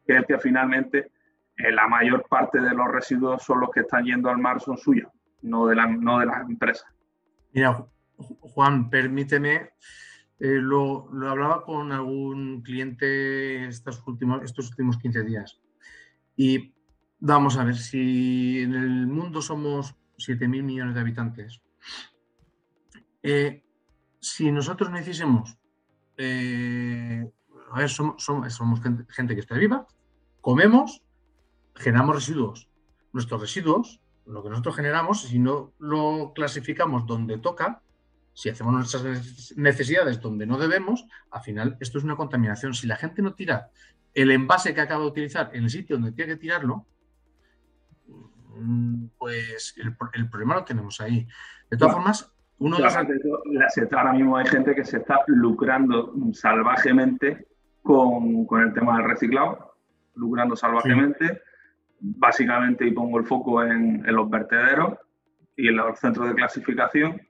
que es que finalmente eh, la mayor parte de los residuos son los que están yendo al mar, son suyos, no de, la, no de las empresas. Mira, Juan, permíteme eh, lo, hablaba con algún cliente estos últimos, estos últimos 15 días. Y vamos a ver, si en el mundo somos 7.000 millones de habitantes, eh, si nosotros no hiciésemos, a ver, somos, somos, gente, gente, que está viva, comemos, generamos residuos. Nuestros residuos, lo que nosotros generamos, si no lo clasificamos donde toca, si hacemos nuestras necesidades donde no debemos, al final esto es una contaminación. Si la gente no tira el envase que acaba de utilizar en el sitio donde tiene que tirarlo, mm, pues el, problema lo tenemos ahí. De todas formas, uno de Ahora mismo hay gente que se está lucrando salvajemente con, el tema del reciclado, lucrando salvajemente. Básicamente, y pongo el foco en, los vertederos y en los centros de clasificación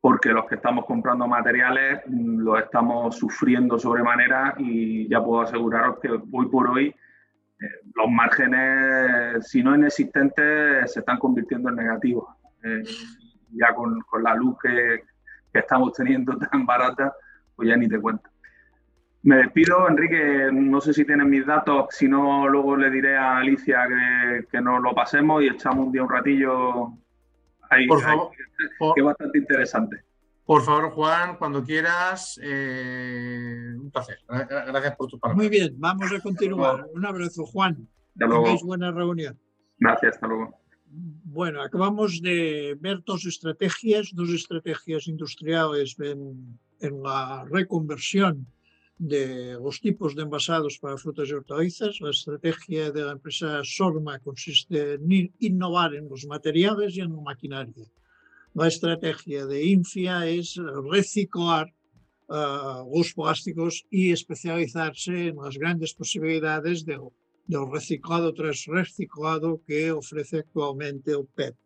porque los que estamos comprando materiales mm, los estamos sufriendo sobremanera y ya puedo aseguraros que hoy por hoy eh, los márgenes, si no inexistentes, se están convirtiendo en negativos. Eh, ya con, la luz que, estamos teniendo tan barata, pues ya ni te cuento. Me despido, Enrique, no sé si tienes mis datos, si no luego le diré a Alicia que, que nos lo pasemos y echamos un día un ratillo ahí, por favor, que es bastante interesante. Por favor, Juan, cuando quieras, eh, un placer. Gracias por tu palabra. Muy bien, vamos a continuar. Un abrazo, Juan. Hasta luego. buena reunión. Gracias, hasta luego. Bueno, acabamos de ver dos estrategias, dos estrategias industriales en, en la reconversión de los tipos de envasados para frutas y hortalizas. La estrategia de la empresa Sorma consiste en innovar en los materiales y en la maquinaria. La estrategia de Infia es reciclar uh, los plásticos y especializarse en las grandes posibilidades del, del reciclado tras reciclado que ofrece actualmente el PET.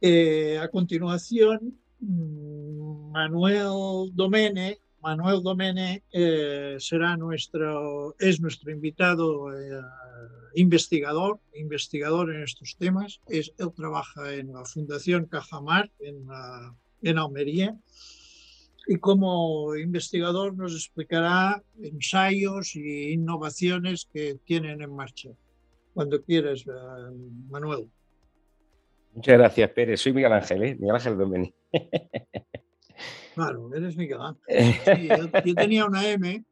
Eh, a continuación, mm, Manuel Domene Manuel Domene eh, será nuestro, es nuestro invitado eh, investigador, investigador en estos temas. Es, él trabaja en la Fundación Cajamar en, en Almería y como investigador nos explicará ensayos e innovaciones que tienen en marcha. Cuando quieras, eh, Manuel. Muchas gracias, Pérez. Soy Miguel Ángel, Miguel Ángel Domene. Claro, eres Miguel Ángel. yo, tenía una M.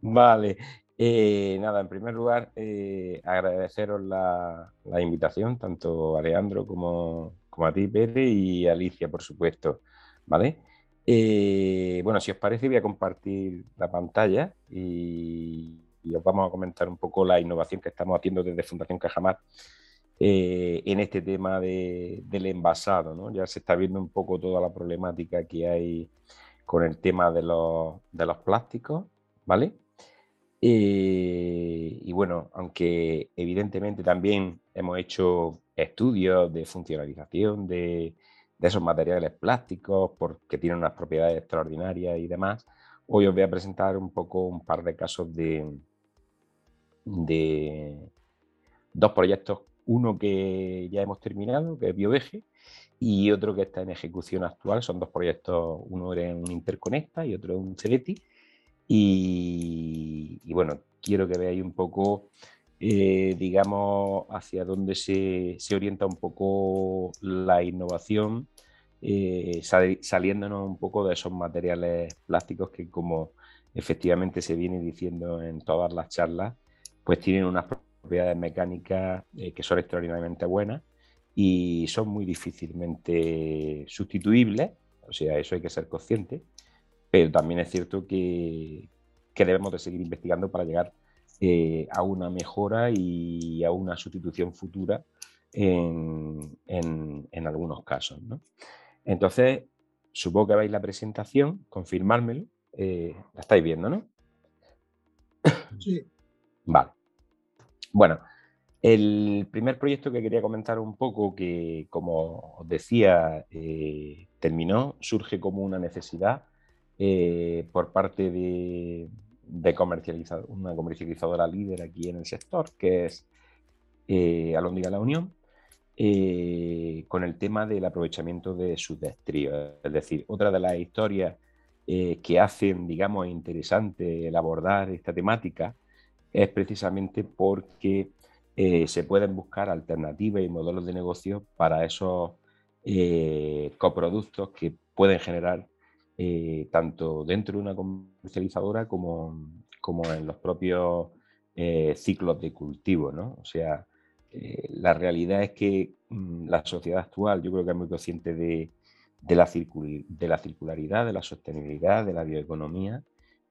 Vale. Eh, nada, en primer lugar, eh, agradeceros la, invitación, tanto a Alejandro como, a ti, Pérez, y a Alicia, por supuesto. ¿Vale? Eh, bueno, si os parece, voy a compartir la pantalla y, y, os vamos a comentar un poco la innovación que estamos haciendo desde Fundación Cajamar eh, en este tema del envasado. ¿no? Ya se está viendo un poco toda la problemática que hay con el tema de los, plásticos, ¿vale? Eh, y bueno, aunque evidentemente también hemos hecho estudios de funcionalización de, esos materiales plásticos porque tienen unas propiedades extraordinarias y demás, hoy os voy a presentar un poco un par de casos de, de dos proyectos uno que ya hemos terminado, que es BioVeje, y otro que está en ejecución actual. Son dos proyectos, uno era un Interconecta y otro un Celeti. Y, bueno, quiero que veáis un poco, eh, digamos, hacia dónde se, orienta un poco la innovación, eh, saliéndonos un poco de esos materiales plásticos que, como efectivamente se viene diciendo en todas las charlas, pues tienen unas propiedades mecánicas eh, que son extraordinariamente buenas y son muy difícilmente sustituibles, o sea, eso hay que ser consciente, pero también es cierto que, debemos de seguir investigando para llegar eh, a una mejora y a una sustitución futura en, algunos casos. Entonces, supongo que veis la presentación, confirmármelo, eh, la estáis viendo, ¿no? Sí. Vale. Bueno, el primer proyecto que quería comentar un poco, que como os decía, eh, terminó, surge como una necesidad eh, por parte de, una comercializadora líder aquí en el sector, que es eh, Alondiga La Unión, eh, con el tema del aprovechamiento de sus destríos. Es decir, otra de las historias que hacen, digamos, interesante el abordar esta temática es precisamente porque eh, se pueden buscar alternativas y modelos de negocio para esos eh, coproductos que pueden generar eh, tanto dentro de una comercializadora como, como en los propios ciclos de cultivo. ¿no? O sea, la realidad es que mm, la sociedad actual yo creo que es muy consciente de, la, de la circularidad, de la sostenibilidad, de la bioeconomía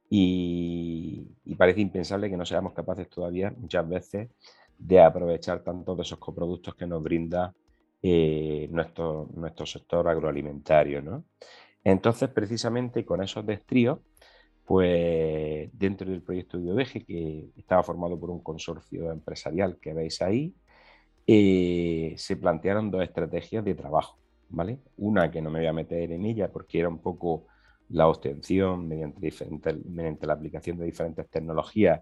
y, parece impensable que no seamos capaces todavía muchas veces de aprovechar tantos de esos coproductos que nos brinda eh, nuestro, nuestro sector agroalimentario. ¿no? Entonces, precisamente con esos destríos, pues dentro del proyecto BioVeje, que estaba formado por un consorcio empresarial que veis ahí, eh, se plantearon dos estrategias de trabajo. ¿vale? Una que no me voy a meter en ella porque era un poco la obtención mediante, la aplicación de diferentes tecnologías,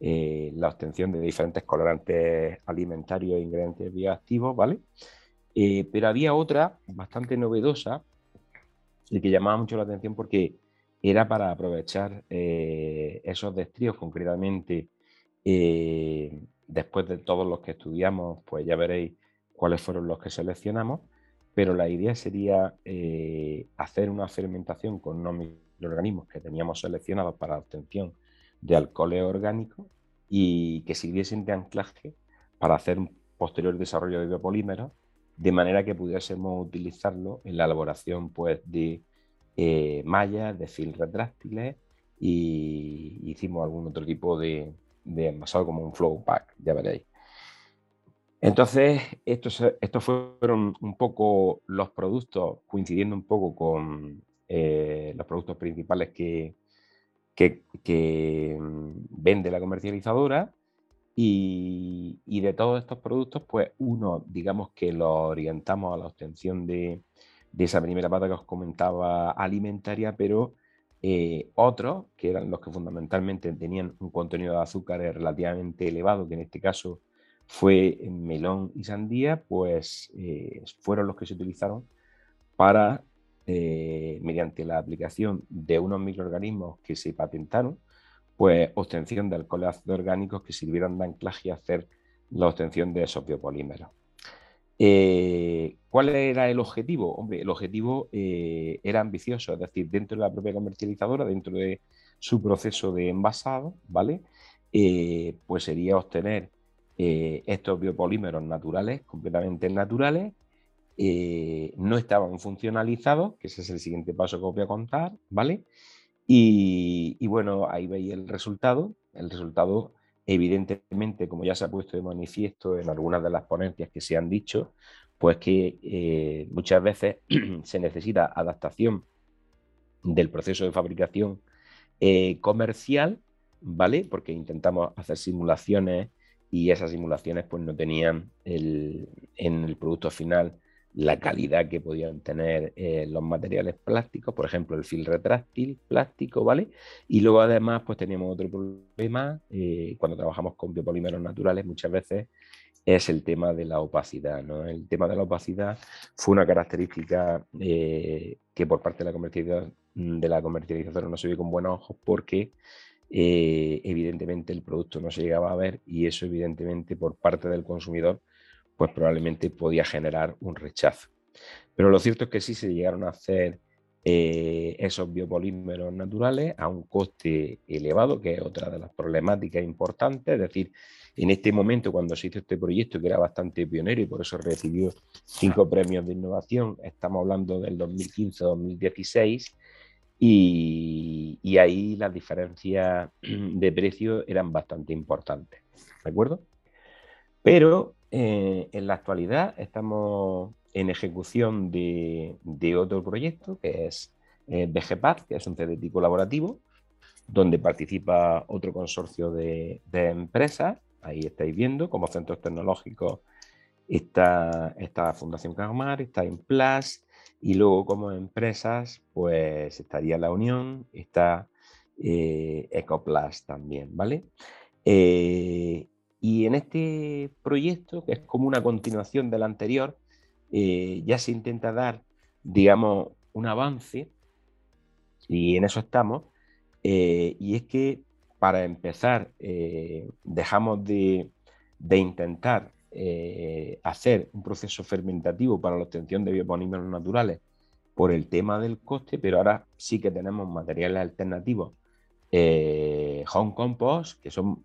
eh, la obtención de diferentes colorantes alimentarios e ingredientes bioactivos, ¿vale? Eh, pero había otra bastante novedosa y que llamaba mucho la atención porque era para aprovechar eh, esos destríos concretamente. Después de todos los que estudiamos, pues ya veréis cuáles fueron los que seleccionamos, pero la idea sería eh, hacer una fermentación con unos microorganismos que teníamos seleccionados para la obtención de alcoholes orgánicos y que sirviesen de anclaje para hacer un posterior desarrollo de biopolímeros, de manera que pudiésemos utilizarlo en la elaboración pues, de eh, mallas, de film retráctiles y hicimos algún otro tipo de, de envasado como un flow pack, ya veréis. Entonces, estos, estos fueron un poco los productos, coincidiendo un poco con eh, los productos principales que, que, mm, vende la comercializadora. Y, de todos estos productos, pues uno, digamos que lo orientamos a la obtención de, de esa primera pata que os comentaba alimentaria, pero eh, otros, que eran los que fundamentalmente tenían un contenido de azúcar relativamente elevado, que en este caso fue melón y sandía, pues eh, fueron los que se utilizaron para, eh, mediante la aplicación de unos microorganismos que se patentaron, pues obtención de alcoholes orgánicos que sirvieron de anclaje y hacer la obtención de esos biopolímeros. Eh, ¿Cuál era el objetivo? Hombre, el objetivo era ambicioso, es decir, dentro de la propia comercializadora, dentro de su proceso de envasado, ¿vale? Pues sería obtener estos biopolímeros naturales, completamente naturales, no estaban funcionalizados, que ese es el siguiente paso que os voy a contar, ¿vale? Y, bueno, ahí veis el resultado. El resultado Evidentemente, como ya se ha puesto de manifiesto en algunas de las ponencias que se han dicho, pues que eh, muchas veces se necesita adaptación del proceso de fabricación eh, comercial, ¿vale? Porque intentamos hacer simulaciones y esas simulaciones pues no tenían en el producto final la calidad que podían tener eh, los materiales plásticos, por ejemplo, el fil retráctil plástico, ¿vale? Y luego además, pues teníamos otro problema, eh, cuando trabajamos con biopolímeros naturales, muchas veces es el tema de la opacidad, ¿no? El tema de la opacidad fue una característica eh, que por parte de la, comercialización, de la comercialización no se vio con buenos ojos porque evidentemente el producto no se llegaba a ver y eso evidentemente por parte del consumidor pues probablemente podía generar un rechazo. Pero lo cierto es que sí se llegaron a hacer eh, esos biopolímeros naturales a un coste elevado, que es otra de las problemáticas importantes. Es decir, en este momento, cuando se hizo este proyecto, que era bastante pionero y por eso recibió cinco premios de innovación, estamos hablando del 2015-2016, y, ahí las diferencias de precio eran bastante importantes. ¿De acuerdo? Pero eh, en la actualidad estamos en ejecución de, otro proyecto que es eh, que es un CDT colaborativo, donde participa otro consorcio de, empresas. Ahí estáis viendo como centros tecnológicos está, esta Fundación Camar, está Implas, y luego como empresas, pues estaría La Unión, está eh, Ecoplas también, ¿vale? Eh, y en este proyecto, que es como una continuación del anterior, eh, ya se intenta dar, digamos, un avance, y en eso estamos, eh, y es que para empezar, dejamos de, intentar hacer un proceso fermentativo para la obtención de biopolímeros naturales por el tema del coste, pero ahora sí que tenemos materiales alternativos, home compost, que son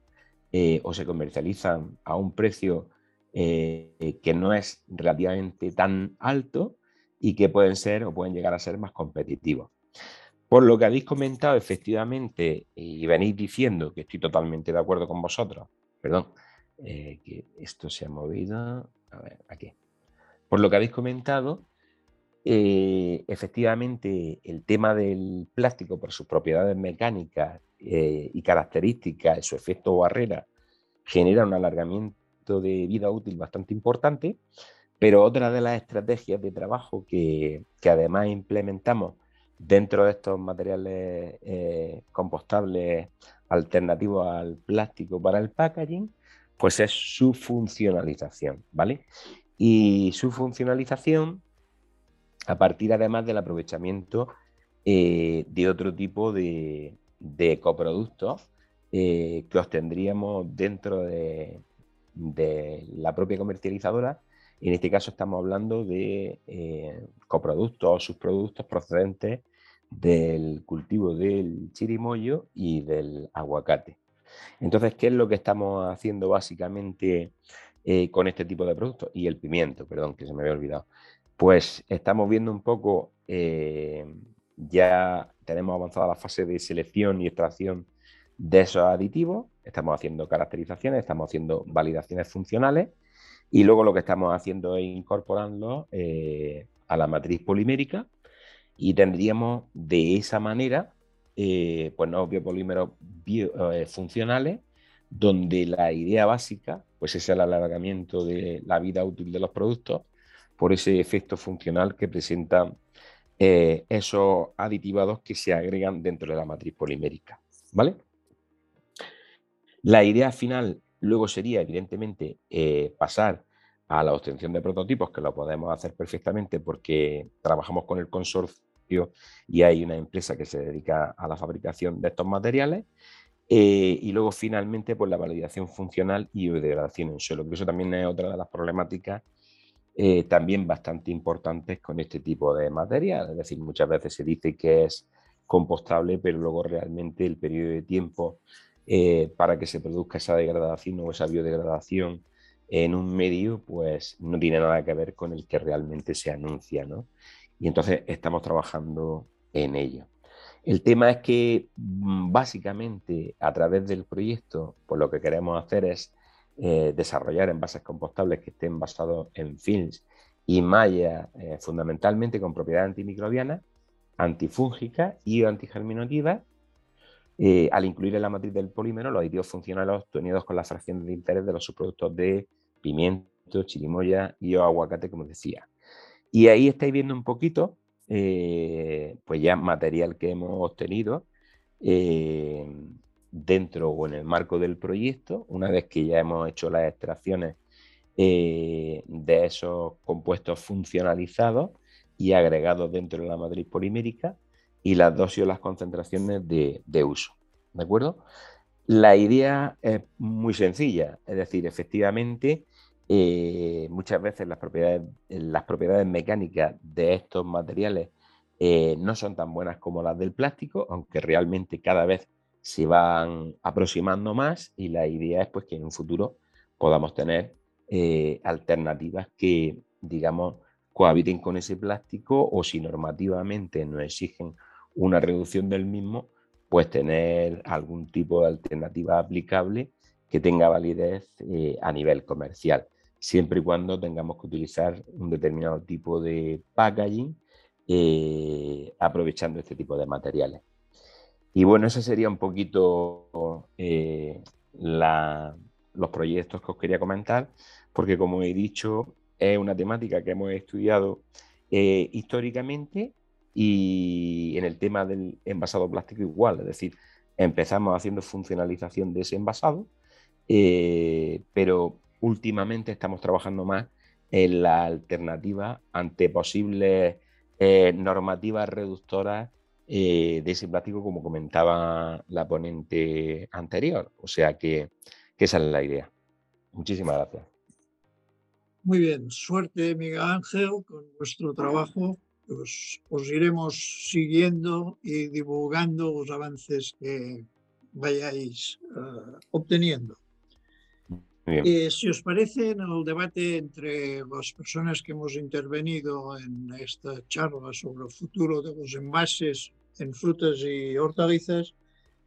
eh, o se comercializan a un precio eh, que no es relativamente tan alto y que pueden ser o pueden llegar a ser más competitivos. Por lo que habéis comentado, efectivamente, y venís diciendo que estoy totalmente de acuerdo con vosotros, perdón, eh, que esto se ha movido, a ver, aquí. Por lo que habéis comentado, efectivamente, el tema del plástico por sus propiedades mecánicas eh, y características, su efecto barrera, genera un alargamiento de vida útil bastante importante, pero otra de las estrategias de trabajo que, además implementamos dentro de estos materiales eh, compostables alternativos al plástico para el packaging, pues es su funcionalización, ¿vale? Y su funcionalización a partir además del aprovechamiento eh, de otro tipo de, coproductos eh, que obtendríamos dentro de, la propia comercializadora. En este caso estamos hablando de eh, coproductos o subproductos procedentes del cultivo del chirimoyo y del aguacate. Entonces, ¿qué es lo que estamos haciendo básicamente con este tipo de productos? Y el pimiento, perdón, que se me había olvidado. Pues estamos viendo un poco ya tenemos avanzada la fase de selección y extracción de esos aditivos, estamos haciendo caracterizaciones, estamos haciendo validaciones funcionales y luego lo que estamos haciendo es incorporarlo eh, a la matriz polimérica y tendríamos de esa manera eh, pues nuevos biopolímeros eh, funcionales donde la idea básica pues es el alargamiento de la vida útil de los productos por ese efecto funcional que presenta eh, esos aditivados que se agregan dentro de la matriz polimérica. ¿Vale? La idea final luego sería, evidentemente, pasar a la obtención de prototipos, que lo podemos hacer perfectamente porque trabajamos con el consorcio y hay una empresa que se dedica a la fabricación de estos materiales. Eh, y luego, finalmente, pues la validación funcional y degradación en suelo, que eso también es otra de las problemáticas eh, también bastante importantes con este tipo de material. Es decir, muchas veces se dice que es compostable, pero luego realmente el periodo de tiempo eh, para que se produzca esa degradación o esa biodegradación en un medio, pues no tiene nada que ver con el que realmente se anuncia, ¿no? Y entonces estamos trabajando en ello. El tema es que mm, básicamente a través del proyecto, pues lo que queremos hacer es eh, desarrollar envases compostables que estén basados en films y malla eh, fundamentalmente con propiedades antimicrobianas, antifúngicas y antigerminativas, eh, al incluir en la matriz del polímero los aditivos funcionales obtenidos con la fracción de interés de los subproductos de pimiento, chirimoya y aguacate, como decía. Y ahí estáis viendo un poquito, pues ya material que hemos obtenido dentro o en el marco del proyecto, una vez que ya hemos hecho las extracciones eh, de esos compuestos funcionalizados y agregados dentro de la matriz polimérica y las dosis o las concentraciones de, uso. ¿De acuerdo? La idea es muy sencilla, es decir, efectivamente, eh, muchas veces las propiedades, las propiedades mecánicas de estos materiales eh, no son tan buenas como las del plástico, aunque realmente cada vez se van aproximando más y la idea es pues que en un futuro podamos tener eh, alternativas que, digamos, cohabiten con ese plástico o si normativamente nos exigen una reducción del mismo, pues tener algún tipo de alternativa aplicable que tenga validez eh, a nivel comercial, siempre y cuando tengamos que utilizar un determinado tipo de packaging eh, aprovechando este tipo de materiales. Y bueno, ese sería un poquito eh, los proyectos que os quería comentar, porque como he dicho, es una temática que hemos estudiado eh, históricamente y en el tema del envasado plástico igual, es decir, empezamos haciendo funcionalización de ese envasado, pero últimamente estamos trabajando más en la alternativa ante posibles normativas reductoras eh, de ese plástico, como comentaba la ponente anterior. O sea que, esa es la idea. Muchísimas gracias. Muy bien, suerte Miguel Ángel con nuestro trabajo. Os iremos siguiendo y divulgando los avances que vayáis eh, obteniendo. Eh, si os parece, en el debate entre las personas que hemos intervenido en esta charla sobre el futuro de los envases en frutas y hortalizas,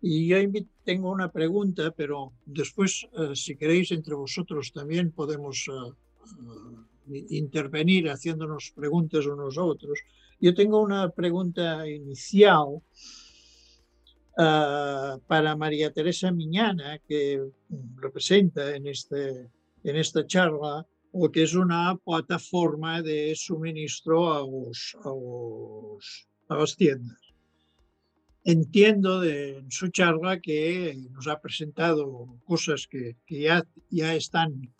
y yo tengo una pregunta, pero después, eh, si queréis, entre vosotros también podemos eh, intervenir haciéndonos preguntas unos a otros. Yo tengo una pregunta inicial Ah, para María Teresa Miñana, que representa en, este, en esta charla, o que es una plataforma de suministro a, los, a, las tiendas. Entiendo de, en su charla que nos ha presentado cosas que, que ya, ya están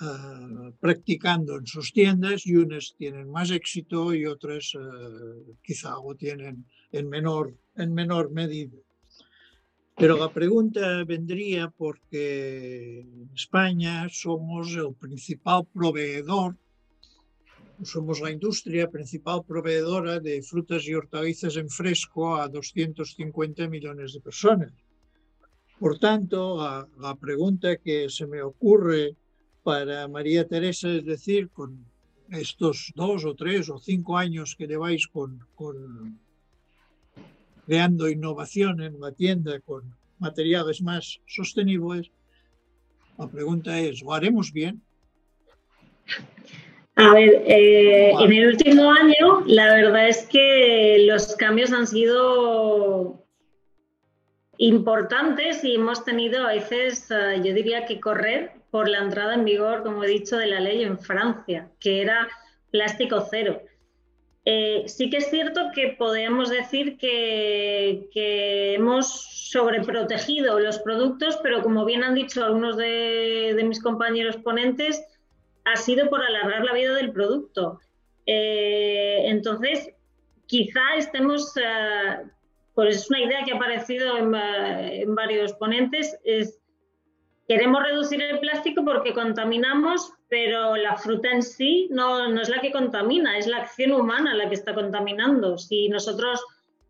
ah, practicando en sus tiendas y unas tienen más éxito y otras ah, quizá lo tienen en menor, en menor medida. Pero la pregunta vendría porque en España somos el principal proveedor, somos la industria principal proveedora de frutas y hortalizas en fresco a 250 millones de personas. Por tanto, la, pregunta que se me ocurre para María Teresa es decir, con estos dos o tres o cinco años que lleváis con, con creando innovación en la tienda con materiales más sostenibles, la pregunta es, ¿lo haremos bien? A ver, eh, en el último año la verdad es que los cambios han sido importantes y hemos tenido a veces, eh, yo diría que correr por la entrada en vigor, como he dicho, de la ley en Francia, que era plástico cero. Eh, sí que es cierto que podemos decir que, hemos sobreprotegido los productos, pero como bien han dicho algunos de, mis compañeros ponentes, ha sido por alargar la vida del producto. Eh, entonces, quizá estemos, eh, pues es una idea que ha aparecido en, varios ponentes, es queremos reducir el plástico porque contaminamos, pero la fruta en sí no, no, es la que contamina, es la acción humana la que está contaminando. Si nosotros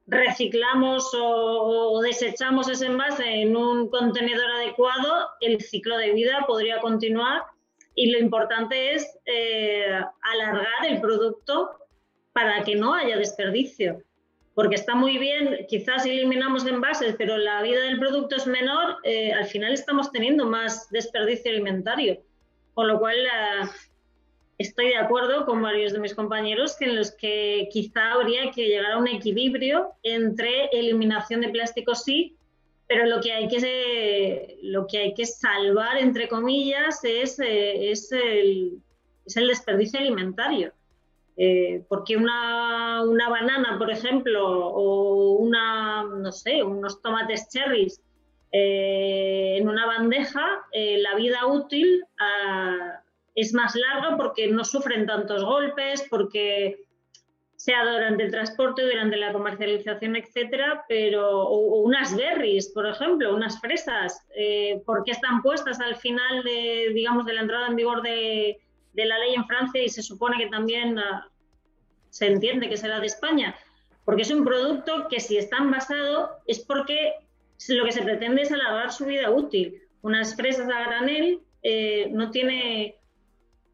reciclamos o, desechamos ese envase en un contenedor adecuado, el ciclo de vida podría continuar y lo importante es eh, alargar el producto para que no haya desperdicio porque está muy bien, quizás eliminamos envases, pero la vida del producto es menor, eh, al final estamos teniendo más desperdicio alimentario. Con lo cual, eh, estoy de acuerdo con varios de mis compañeros que en los que quizá habría que llegar a un equilibrio entre eliminación de plástico sí, pero lo que hay que, lo que, hay que salvar, entre comillas, es, eh, es, el, es el desperdicio alimentario. Eh, porque una, una, banana, por ejemplo, o una, no sé, unos tomates cherries eh, en una bandeja, eh, la vida útil ah, es más larga porque no sufren tantos golpes, porque sea durante el transporte, durante la comercialización, etcétera, pero o, unas berries, por ejemplo, unas fresas, ¿por qué están puestas al final de, digamos, de la entrada en vigor de, de la ley en Francia y se supone que también ah, se entiende que será de España, porque es un producto que si está envasado es porque lo que se pretende es alargar su vida útil. Unas fresas a granel eh, no tiene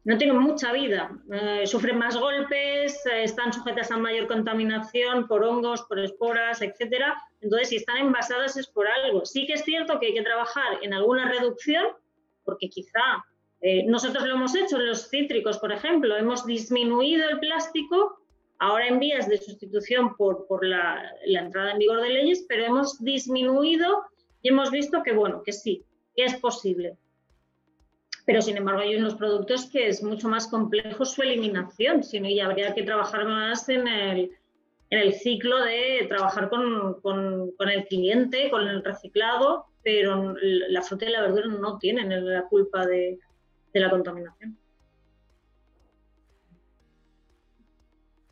no tienen mucha vida, eh, sufren más golpes, eh, están sujetas a mayor contaminación por hongos, por esporas, etcétera. Entonces, si están envasadas es por algo. Sí que es cierto que hay que trabajar en alguna reducción, porque quizá eh, nosotros lo hemos hecho en los cítricos, por ejemplo, hemos disminuido el plástico, ahora en vías de sustitución por, la, entrada en vigor de leyes, pero hemos disminuido y hemos visto que, bueno, que sí, que es posible. Pero sin embargo hay unos productos que es mucho más complejo su eliminación, sino ya habría que trabajar más en el, en el ciclo de trabajar con, con, el cliente, con el reciclado, pero la fruta y la verdura no tienen la culpa de la contaminación.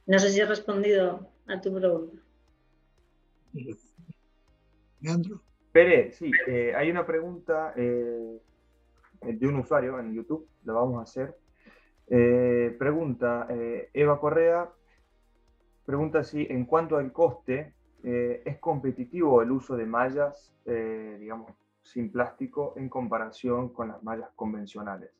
No sé si he respondido a tu pregunta. Leandro. Pere, sí, eh, hay una pregunta eh, de un usuario en YouTube, lo vamos a hacer. Eh, pregunta, Eva Correa, pregunta si en cuanto al coste, ¿es competitivo el uso de mallas, digamos, sin plástico en comparación con las mallas convencionales?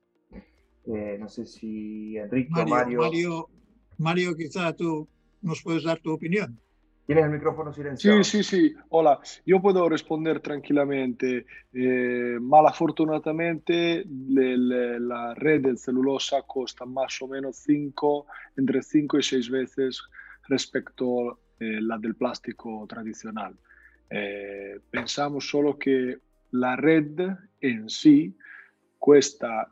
Eh, no sé si Enrique Mario, Mario. Mario, quizá tú nos puedes dar tu opinión. Tienes el micrófono silenciado. Sí, sí, sí. Hola, yo puedo responder tranquilamente. Eh, malafortunadamente, la red de celulosa cuesta más o menos cinco, entre 5 y 6 veces respecto a eh, la del plástico tradicional. pensamos solo que la red en sí cuesta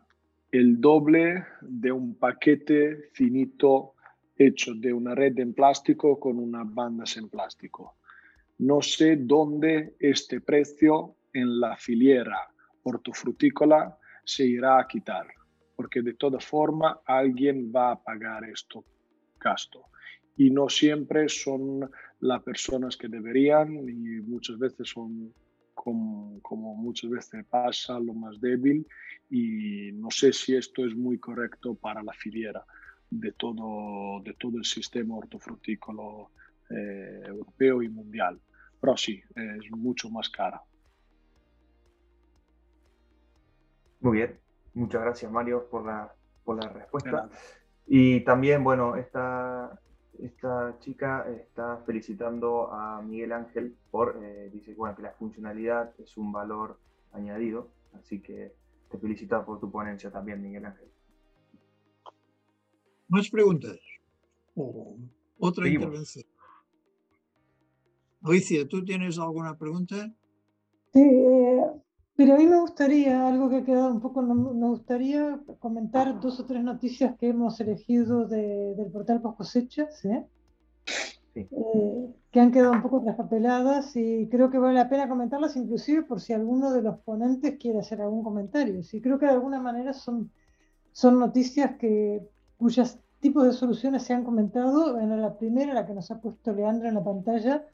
el doble de un paquete finito hecho de una red en plástico con unas bandas en plástico. No sé dónde este precio en la filiera hortofrutícola se irá a quitar. porque de toda forma alguien va a pagar esto gasto. Y no siempre son las personas que deberían y muchas veces son como, como muchas veces pasa lo más débil y no sé si esto es muy correcto para la filiera de todo, de todo el sistema hortofrutícola eh, europeo y mundial. Pero sí, es mucho más cara. Muy bien, muchas gracias Mario por la, por la respuesta. Y también, bueno, esta, esta chica está felicitando a Miguel Ángel por, eh, dice bueno, que la funcionalidad es un valor añadido, así que te felicita por tu ponencia también, Miguel Ángel. ¿Más preguntas? ¿O otra intervención? Alicia, ¿tú tienes alguna pregunta? Sí, eh, pero a mí me gustaría, algo que ha quedado un poco, me gustaría comentar dos o tres noticias que hemos elegido del portal Post Cosechas, ¿eh? que han quedado un poco traspapeladas y creo que vale la pena comentarlas, inclusive por si alguno de los ponentes quiere hacer algún comentario. Sí, creo que de alguna manera son, son noticias que, cuyos tipos de soluciones se han comentado. Bueno, la primera, la que nos ha puesto Leandro en la pantalla,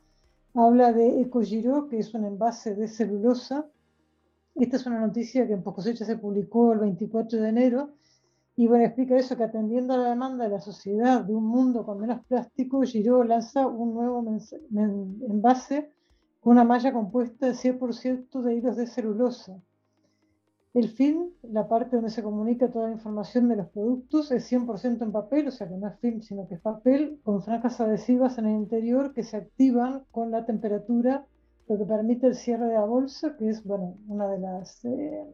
habla de EcoGiro, que es un envase de celulosa. Esta es una noticia que en Pocosecha se publicó el 24 de enero. Y bueno, explica eso, que atendiendo a la demanda de la sociedad de un mundo con menos plástico, Giro lanza un nuevo envase con una malla compuesta de 100% de hilos de celulosa. El film, la parte donde se comunica toda la información de los productos, es 100% en papel, o sea que no es film, sino que es papel, con franjas adhesivas en el interior que se activan con la temperatura, lo que permite el cierre de la bolsa, que es, bueno, una de las, eh,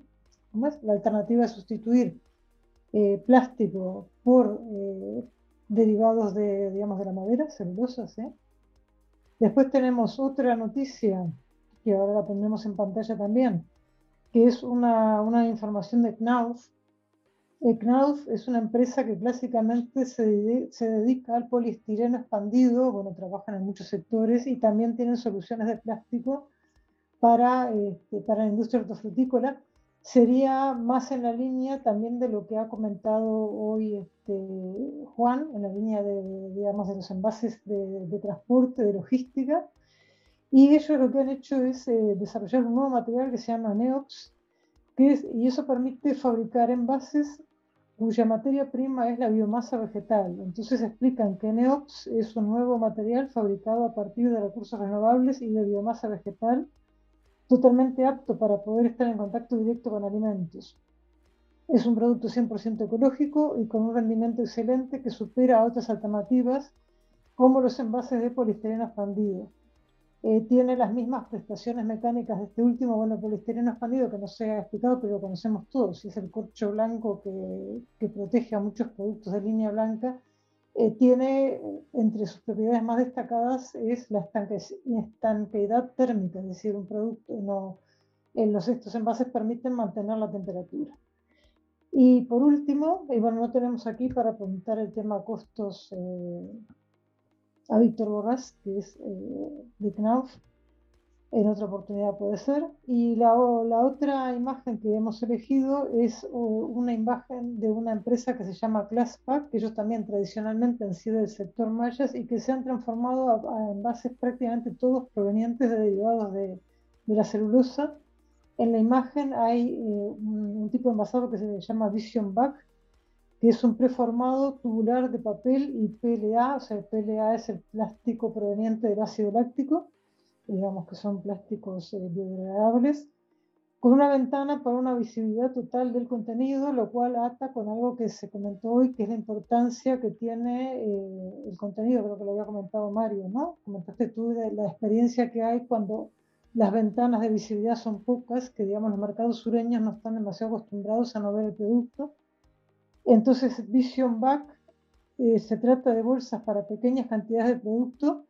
¿cómo es? La alternativa de sustituir eh, plástico por eh, derivados de, digamos, de la madera, celulosas. ¿eh? Después tenemos otra noticia, que ahora la pondremos en pantalla también, que es una, una información de Knauf. Knauf es una empresa que clásicamente se, se, dedica al poliestireno expandido, bueno, trabajan en muchos sectores y también tienen soluciones de plástico para, este, para la industria hortofrutícola. Sería más en la línea también de lo que ha comentado hoy este, Juan, en la línea de, digamos, de los envases de, de transporte, de logística, y ellos lo que han hecho es eh, desarrollar un nuevo material que se llama Neox, que es, y eso permite fabricar envases cuya materia prima es la biomasa vegetal. Entonces explican que Neox es un nuevo material fabricado a partir de recursos renovables y de biomasa vegetal, totalmente apto para poder estar en contacto directo con alimentos. Es un producto 100% ecológico y con un rendimiento excelente que supera a otras alternativas como los envases de poliestireno expandido. Eh, tiene las mismas prestaciones mecánicas de este último, bueno, poliestireno expandido que no se ha explicado, pero lo conocemos todos, es el corcho blanco que, protege a muchos productos de línea blanca. Eh, tiene, entre sus propiedades más destacadas, es la estanqueidad térmica, es decir, un producto, no, en los, estos envases permiten mantener la temperatura. Y por último, y bueno, no tenemos aquí para preguntar el tema costos eh, a Víctor Borrás, que es eh, de Knauf, en otra oportunidad puede ser. Y la, otra imagen que hemos elegido es una imagen de una empresa que se llama Classpack, que ellos también tradicionalmente han sido del sector mayas y que se han transformado a, envases prácticamente todos provenientes de derivados de, la celulosa. En la imagen hay eh, un, un, tipo de envasado que se llama Vision Back, que es un preformado tubular de papel y PLA, o sea, el PLA es el plástico proveniente del ácido láctico, digamos que son plásticos eh, biodegradables, con una ventana para una visibilidad total del contenido, lo cual ata con algo que se comentó hoy, que es la importancia que tiene eh, el contenido, creo que lo había comentado Mario, ¿no? Comentaste tú de la experiencia que hay cuando las ventanas de visibilidad son pocas, que digamos los mercados sureños no están demasiado acostumbrados a no ver el producto, entonces, Vision Back eh, se trata de bolsas para pequeñas cantidades de producto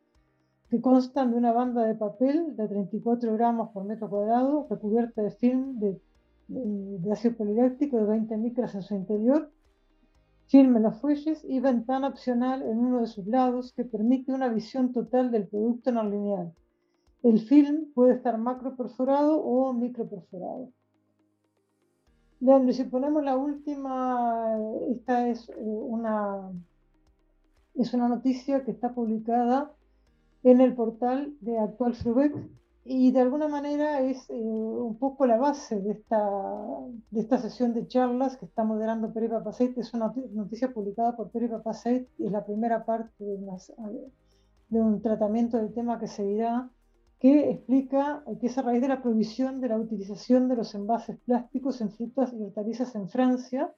que constan de una banda de papel de 34 gramos por metro cuadrado, recubierta de film de, de, ácido poliláctico de 20 micras en su interior, film en los fuelles y ventana opcional en uno de sus lados que permite una visión total del producto no lineal. El film puede estar macro perforado o micro perforado. Leandro, si ponemos la última, esta es una, es una noticia que está publicada en el portal de Actual Frubec y de alguna manera es eh, un poco la base de esta, de esta sesión de charlas que está moderando Peri Papaseit. Es una noticia publicada por Peri Papaseit y es la primera parte de, de, un tratamiento del tema que seguirá, que explica que es a raíz de la prohibición de la utilización de los envases plásticos en frutas y hortalizas en Francia.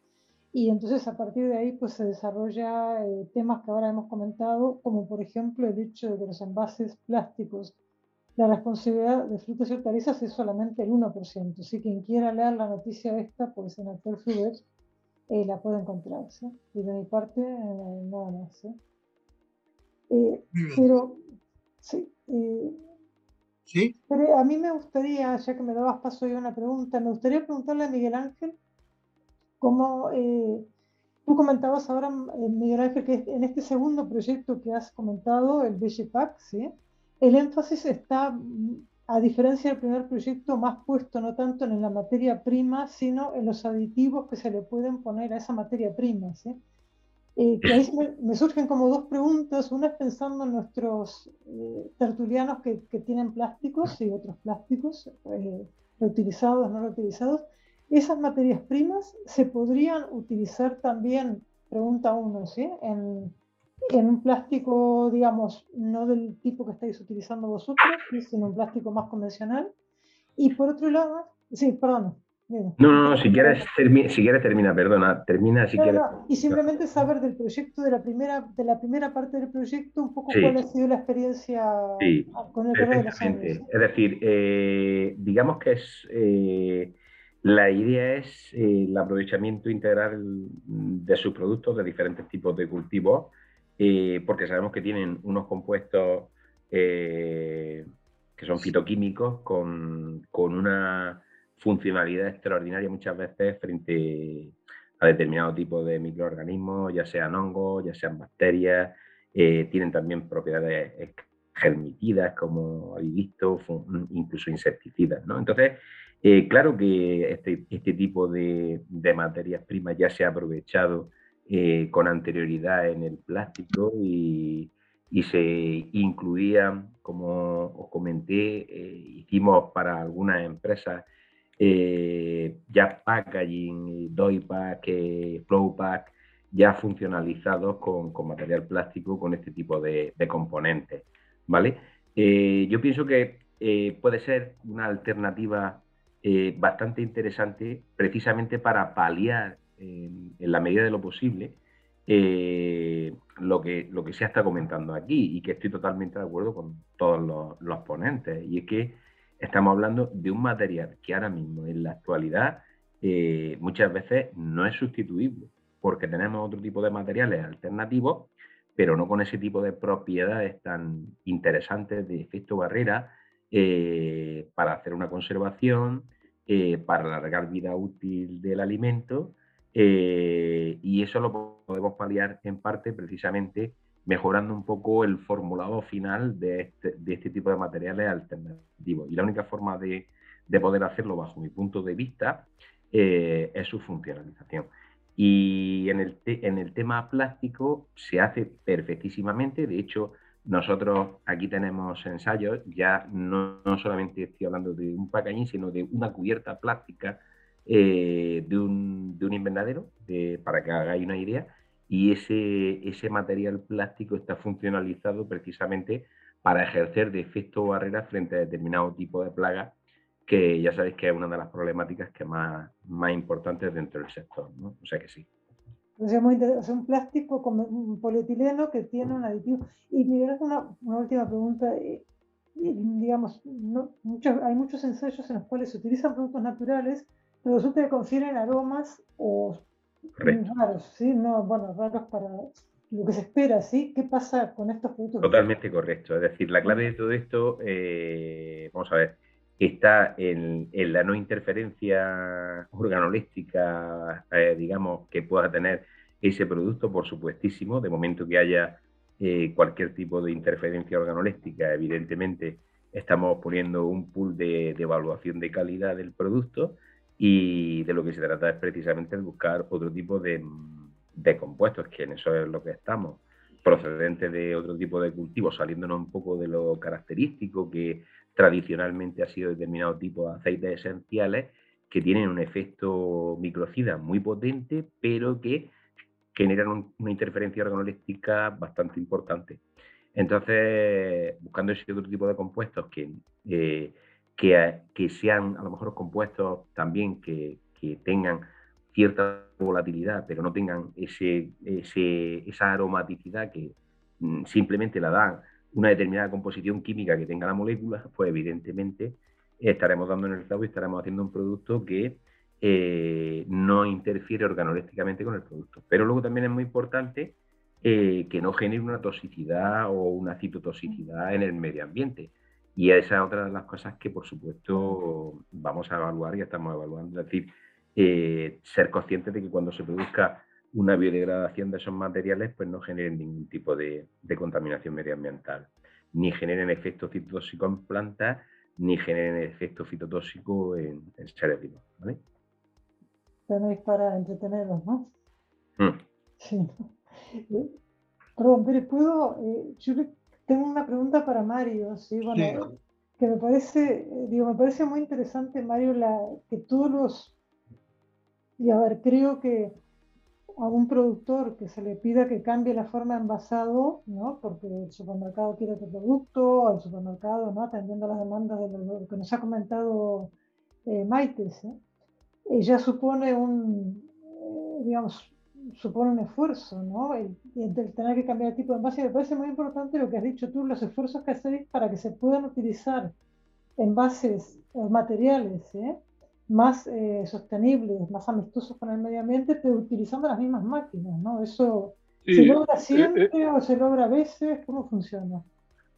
Y entonces a partir de ahí pues se desarrolla eh, temas que ahora hemos comentado, como por ejemplo el hecho de que los envases plásticos la responsabilidad de frutas y hortalizas es solamente el 1%. Si quien quiera leer la noticia esta, pues en Actual Food eh, la puede encontrar. Y de mi parte, eh, nada más. Eh, pero, sí. Sí. Pero a mí me gustaría, ya que me dabas paso a una pregunta, me gustaría preguntarle a Miguel Ángel, cómo tú comentabas ahora, Miguel Ángel, que en este segundo proyecto que has comentado, el BGPAC, ¿sí? El énfasis está, a diferencia del primer proyecto, más puesto no tanto en la materia prima, sino en los aditivos que se le pueden poner a esa materia prima. Eh, que ahí me, surgen como dos preguntas. Una es pensando en nuestros eh, tertulianos que, tienen plásticos y otros plásticos, eh, reutilizados, no reutilizados. ¿Esas materias primas se podrían utilizar también, pregunta uno, ¿sí? en, en un plástico, digamos, no del tipo que estáis utilizando vosotros, sino un plástico más convencional. Y por otro lado, sí, perdón. No, no, no, si quieres, si quieres termina, perdona, termina si quieres. y simplemente saber del proyecto, de la primera, de la primera parte del proyecto, un poco cuál ha sido la experiencia con el correo de los años. Es decir, eh, digamos que es eh, la idea es eh, el aprovechamiento integral de sus productos de diferentes tipos de cultivos porque sabemos que tienen unos compuestos que son fitoquímicos con, una funcionalidad extraordinaria muchas veces frente a determinado tipo de microorganismos, ya sean hongos, ya sean bacterias, eh, tienen también propiedades germicidas, como habéis visto, incluso insecticidas. Entonces, claro que este, este tipo de, de, materias primas ya se ha aprovechado eh, con anterioridad en el plástico y, se incluía, como os comenté, eh, hicimos para algunas empresas eh, ya packaging, doypack, flowpack, ya funcionalizados con, material plástico con este tipo de, componentes. ¿vale? yo pienso que puede ser una alternativa bastante interesante precisamente para paliar en, la medida de lo posible eh, lo, que, lo que se está comentando aquí y que estoy totalmente de acuerdo con todos los, ponentes. Y es que estamos hablando de un material que ahora mismo en la actualidad eh, muchas veces no es sustituible porque tenemos otro tipo de materiales alternativos, pero no con ese tipo de propiedades tan interesantes de efecto barrera eh, para hacer una conservación, para alargar vida útil del alimento eh, y eso lo podemos paliar en parte precisamente mejorando un poco el formulado final de este, de este tipo de materiales alternativos. Y la única forma de, de poder hacerlo, bajo mi punto de vista, eh, es su funcionalización. Y en el, en el tema plástico se hace perfectísimamente. De hecho, nosotros aquí tenemos ensayos, ya no, no solamente estoy hablando de un packaging, sino de una cubierta plástica eh, de, un, de, un, invernadero, para que hagáis una idea, y ese, ese material plástico está funcionalizado precisamente para ejercer de efecto barrera frente a determinado tipo de plagas, que ya sabéis que es una de las problemáticas que más, más importantes dentro del sector. ¿no? O sea que sí. Es un plástico como un polietileno que tiene un aditivo. Y me una, una última pregunta. Eh, digamos, no, hay muchos ensayos en los cuales se utilizan productos naturales pero resulta que confieren aromas o raros, ¿sí? No, bueno, raros para lo que se espera, ¿sí? ¿Qué pasa con estos productos? Totalmente correcto. Es decir, la clave de todo esto, eh, vamos a ver, está en, la no interferencia organoléptica, eh, digamos, que pueda tener ese producto, por supuestísimo, de momento que haya eh, cualquier tipo de interferencia organoléptica, evidentemente estamos poniendo un pool de, de evaluación de calidad del producto Y de lo que se trata es precisamente de buscar otro tipo de, compuestos, que en eso es lo que estamos, procedentes de otro tipo de cultivos, saliéndonos un poco de lo característico que tradicionalmente ha sido determinado tipo de aceites esenciales que tienen un efecto microcida muy potente, pero que generan una interferencia organoléptica bastante importante. Entonces, buscando ese otro tipo de compuestos que, eh, que, sean a lo mejor compuestos también que, tengan cierta volatilidad, pero no tengan ese, esa aromaticidad que mm, simplemente la dan una determinada composición química que tenga la molécula, pues evidentemente estaremos dando en el clavo y estaremos haciendo un producto que eh, no interfiere organolépticamente con el producto. Pero luego también es muy importante eh, que no genere una toxicidad o una citotoxicidad en el medio ambiente. Y esa es otra de las cosas que, por supuesto, vamos a evaluar y estamos evaluando. Es decir, eh, ser conscientes de que cuando se produzca una biodegradación de esos materiales, pues no generen ningún tipo de, contaminación medioambiental, ni generen efectos citotóxicos en plantas, ni generen efectos fitotóxicos en, seres vivos. ¿vale? Tenéis para entretenerlos, ¿no? Mm. Sí. Perdón, pero puedo, eh, yo tengo una pregunta para Mario, ¿sí? Bueno, que me parece, eh, digo, me parece muy interesante, Mario, la, que todos los y a ver, creo que a un productor que se le pida que cambie la forma de envasado, ¿no? porque el supermercado quiere otro producto, el supermercado, ¿no? atendiendo las demandas de lo, que nos ha comentado eh, Maites, ¿eh? ya supone un, eh, digamos, supone un esfuerzo, ¿no? El, el, tener que cambiar el tipo de envase. Me parece muy importante lo que has dicho tú, los esfuerzos que hacéis para que se puedan utilizar envases materiales, ¿eh? más eh, sostenibles, más amistosos con el medio ambiente, pero utilizando las mismas máquinas, ¿no? Eso se logra eh, siempre eh, o se logra a veces, ¿cómo funciona?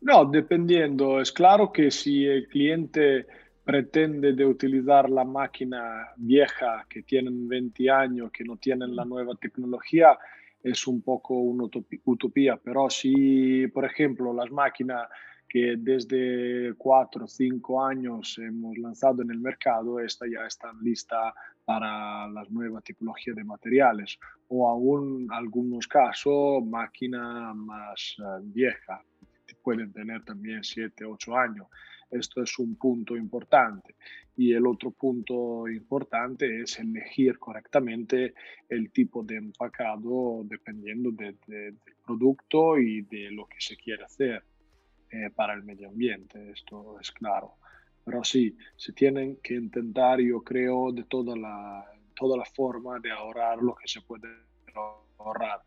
No, dependiendo. Es claro que si el cliente pretende de utilizar la máquina vieja que tienen 20 años, que no tienen la nueva tecnología, es un poco una utopía. Pero si, por ejemplo, las máquinas que desde cuatro o cinco años hemos lanzado en el mercado, esta ya está lista para las nuevas tipologías de materiales o aún algunos casos máquina más uh, vieja, pueden tener también siete, ocho años. Esto es un punto importante. Y el otro punto importante es elegir correctamente el tipo de empacado dependiendo del producto y de lo que se quiere hacer. Eh, para el medio ambiente, esto es claro. Pero sí, se tienen que intentar, yo creo, de toda la, toda la forma de ahorrar lo que se puede ahorrar,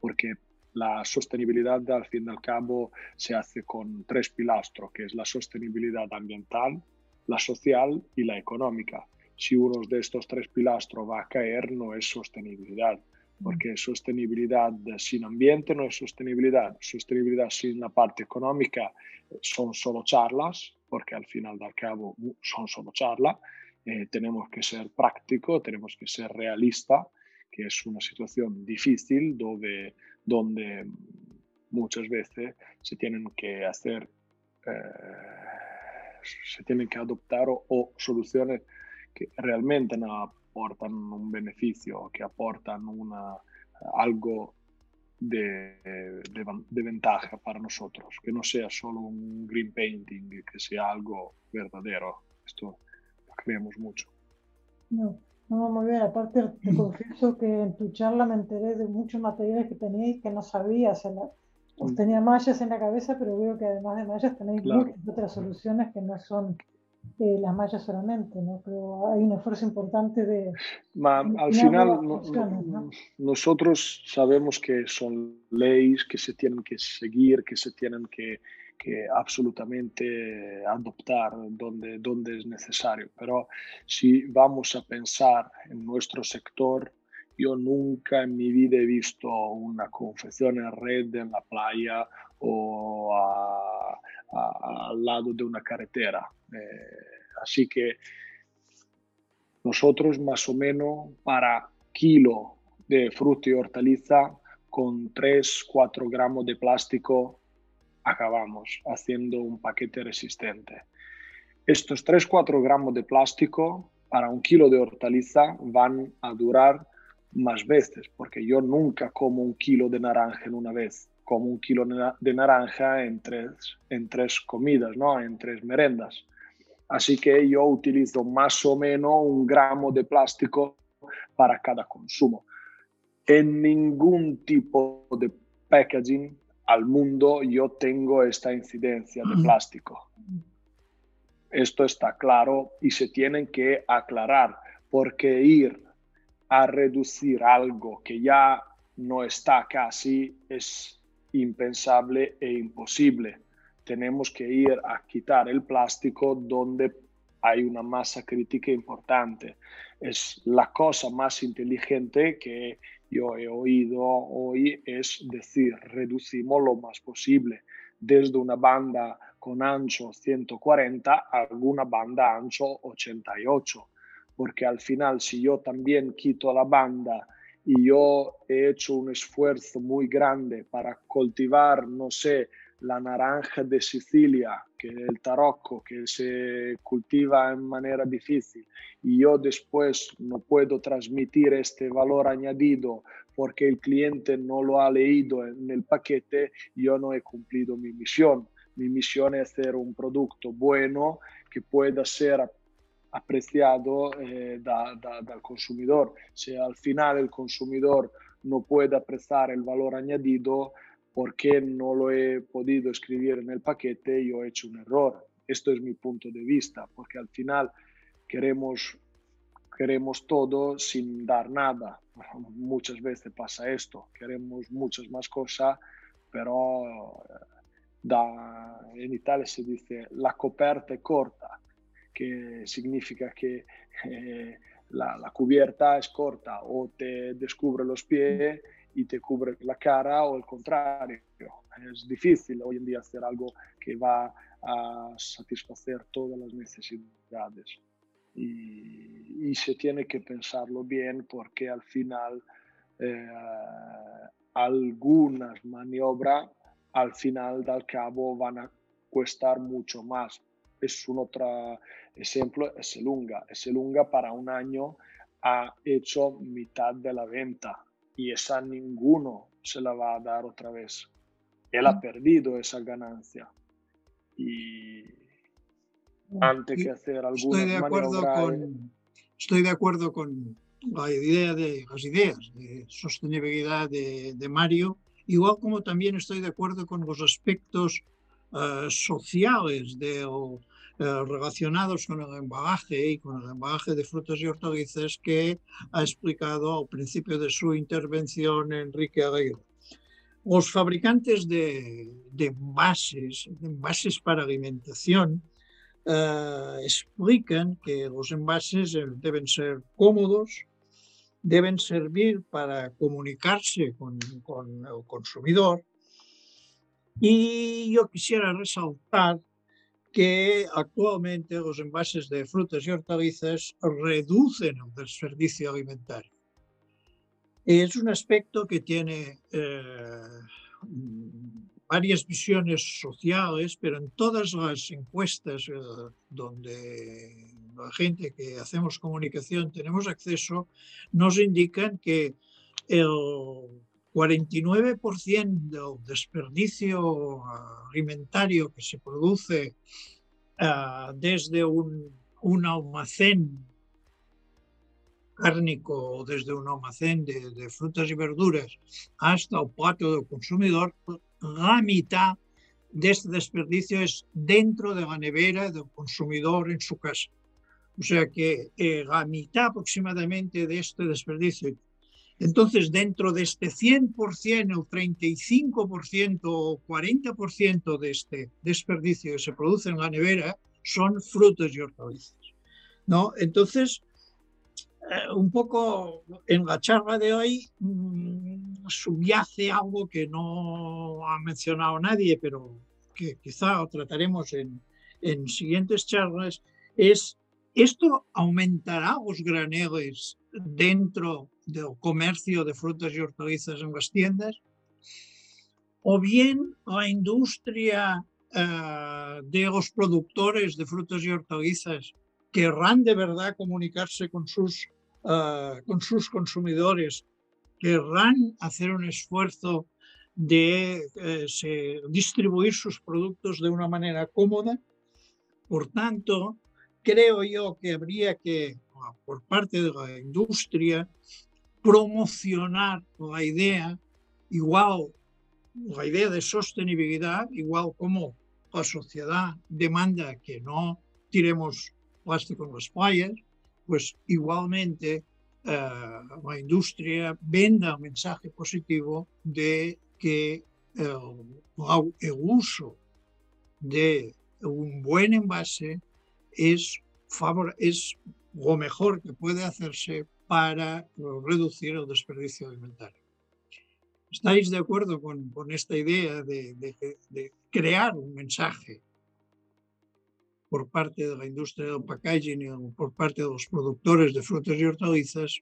porque la sostenibilidad al fin y al cabo se hace con tres pilastros, que es la sostenibilidad ambiental, la social y la económica. Si uno de estos tres pilastros va a caer, no es sostenibilidad porque sostenibilidad sin ambiente no es sostenibilidad, sostenibilidad sin la parte económica eh, son solo charlas, porque al final del cabo son solo charlas, eh, tenemos que ser práctico, tenemos que ser realista, que es una situación difícil donde, donde muchas veces se tienen que hacer, eh, se tienen que adoptar o soluciones que realmente no aportan un beneficio, que aportan una, algo de, de, ventaja para nosotros, que no sea solo un green painting, que sea algo verdadero. Esto lo creemos mucho. No, muy bien. Aparte, te confieso que en tu charla me enteré de muchos materiales que tenéis que no sabías. Os mm. tenía mallas en la cabeza, pero veo que además de mallas tenéis muchas otras soluciones que no son las mallas solamente, ¿no? Pero hay un esfuerzo importante de... al final, nosotros sabemos que son leyes que se tienen que seguir, que se tienen que, que absolutamente adoptar donde, donde es necesario. Pero si vamos a pensar en nuestro sector, yo nunca en mi vida he visto una confección en red en la playa o al lado de una carretera. Eh, así que nosotros más o menos para kilo de fruta y hortaliza con 3-4 gramos de plástico acabamos haciendo un paquete resistente. Estos 3-4 gramos de plástico para un kilo de hortaliza van a durar más veces, porque yo nunca como un kilo de naranja en una vez, como un kilo de naranja en tres, en tres comidas, ¿no? en tres merendas. Así que yo utilizo más o menos un gramo de plástico para cada consumo. En ningún tipo de packaging al mundo yo tengo esta incidencia de plástico. Esto está claro y se tienen que aclarar porque ir a reducir algo que ya no está casi es impensable e imposible. Tenemos que ir a quitar el plástico donde hay una masa crítica importante. Es la cosa más inteligente que yo he oído hoy es decir, reducimos lo más posible, desde una banda con ancho 140 a alguna banda ancho 88, porque al final si yo también quito la banda y yo he hecho un esfuerzo muy grande para cultivar, no sé, la naranja de Sicilia, que es el tarocco, que se cultiva en manera difícil, y yo después no puedo transmitir este valor añadido porque el cliente no lo ha leído en el paquete, yo no he cumplido mi misión. Mi misión es hacer un producto bueno que pueda ser apreciado eh, del consumidor. Si al final el consumidor no puede apreciar el valor añadido, porque no lo he podido escribir en el paquete, yo he hecho un error. Esto es mi punto de vista, porque al final queremos, queremos todo sin dar nada. Muchas veces pasa esto, queremos muchas más cosas, pero da, en Italia se dice la coperta es corta, que significa que eh, la, la, cubierta es corta o te descubre los pies y te cubre la cara o el contrario. Es difícil hoy en día hacer algo que va a satisfacer todas las necesidades. Y, se tiene que pensarlo bien porque al final eh, algunas maniobras al final del cabo van a costar mucho más. Es un otro ejemplo, es Elunga. Elunga para un año ha hecho mitad de la venta y esa ninguno se la va a dar otra vez. Él ha mm. perdido esa ganancia. Y antes que hacer alguna estoy de acuerdo con Estoy de acuerdo con la idea de las ideas de sostenibilidad de, de Mario, igual como también estoy de acuerdo con los aspectos uh, sociales del eh, relacionados con el embalaje y con el embalaje de frutas y hortalizas que ha explicado al principio de su intervención Enrique Aguirre. Los fabricantes de, de envases, de envases para alimentación, eh, explican que los envases eh, deben ser cómodos, deben servir para comunicarse con, con el consumidor. Y yo quisiera resaltar que actualmente los envases de frutas y hortalizas reducen el desperdicio alimentario. Es un aspecto que tiene eh, varias visiones sociales, pero en todas las encuestas eh, donde la gente que hacemos comunicación tenemos acceso, nos indican que el 49% del desperdicio alimentario que se produce uh, desde un, almacén cárnico o desde un almacén de, de, frutas y verduras hasta el plato del consumidor, la mitad de este desperdicio es dentro de la nevera del consumidor en su casa. O sea que eh, la mitad aproximadamente de este desperdicio entonces, dentro de este 100%, el 35% o 40% de este desperdicio que se produce en la nevera son frutos y hortalizas. ¿no? Entonces, eh, un poco en la charla de hoy mm, subyace algo que no ha mencionado nadie, pero que quizá trataremos en, en siguientes charlas, es esto aumentará los graneles dentro del comercio de frutas y hortalizas en las tiendas, o bien la industria eh, de los productores de frutas y hortalizas querrán de verdad comunicarse con sus, ah, con sus consumidores, querrán hacer un esfuerzo de eh, distribuir sus productos de una manera cómoda. Por tanto, creo yo que habría que, por parte de la industria, promocionar la idea, igual la idea de sostenibilidad, igual como la sociedad demanda que no tiremos plástico en las playas, pues igualmente eh, la industria venda un mensaje positivo de que el, el uso de un buen envase es, favor, es lo mejor que puede hacerse para reducir el desperdicio alimentario. ¿Estáis de acuerdo con, con esta idea de, de, de, crear un mensaje por parte de la industria del packaging o por parte de los productores de frutas y hortalizas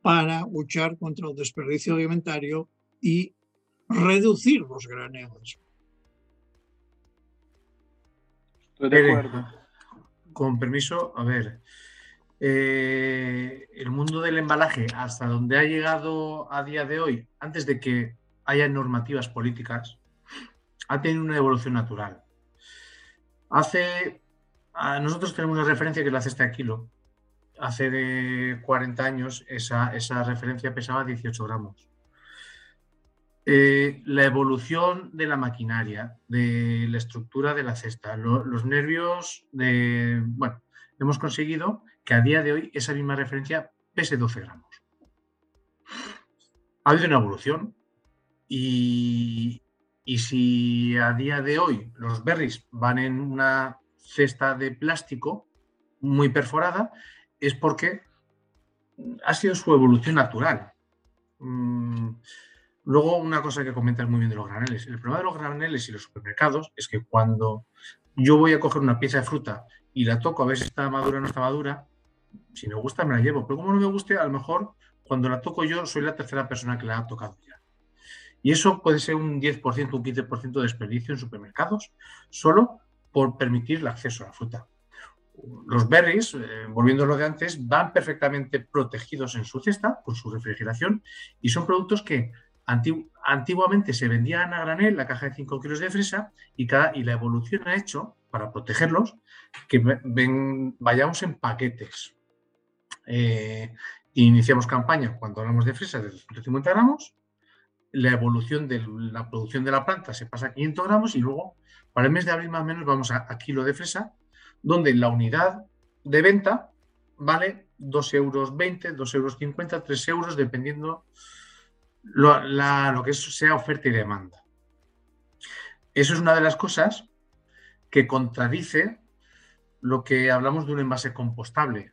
para luchar contra el desperdicio alimentario y reducir los graneles? Estoy de acuerdo. Con permiso, a ver, eh, el mundo del embalaje, hasta donde ha llegado a día de hoy, antes de que haya normativas políticas, ha tenido una evolución natural. Hace, nosotros tenemos una referencia que es la cesta de kilo. Hace de 40 años esa, esa referencia pesaba 18 gramos. Eh, la evolución de la maquinaria, de la estructura de la cesta, los nervios de... Bueno, hemos conseguido que a día de hoy esa misma referencia pese 12 gramos. Ha habido una evolución y, si a día de hoy los berries van en una cesta de plástico muy perforada, es porque ha sido su evolución natural. Mm, luego, una cosa que comentas muy bien de los graneles. El problema de los graneles y los supermercados es que cuando yo voy a coger una pieza de fruta y la toco a ver si está madura o no está madura, si me gusta me la llevo, pero como no me guste, a lo mejor cuando la toco yo soy la tercera persona que la ha tocado ya. Y eso puede ser un 10%, un 15% de desperdicio en supermercados, solo por permitir el acceso a la fruta. Los berries, eh, volviendo a lo de antes, van perfectamente protegidos en su cesta por su refrigeración y son productos que antiguamente se vendían a granel, la caja de 5 kilos de fresa, y, cada, y la evolución ha hecho, para protegerlos, que vayamos en paquetes. Eh, iniciamos campaña cuando hablamos de fresa de 250 gramos, la evolución de la producción de la planta se pasa a 500 gramos y luego para el mes de abril más o menos vamos a, kilo de fresa, donde la unidad de venta vale 2,20 euros, 2,50 euros, 3 euros, dependiendo lo, lo que sea oferta y demanda. Eso es una de las cosas que contradice lo que hablamos de un envase compostable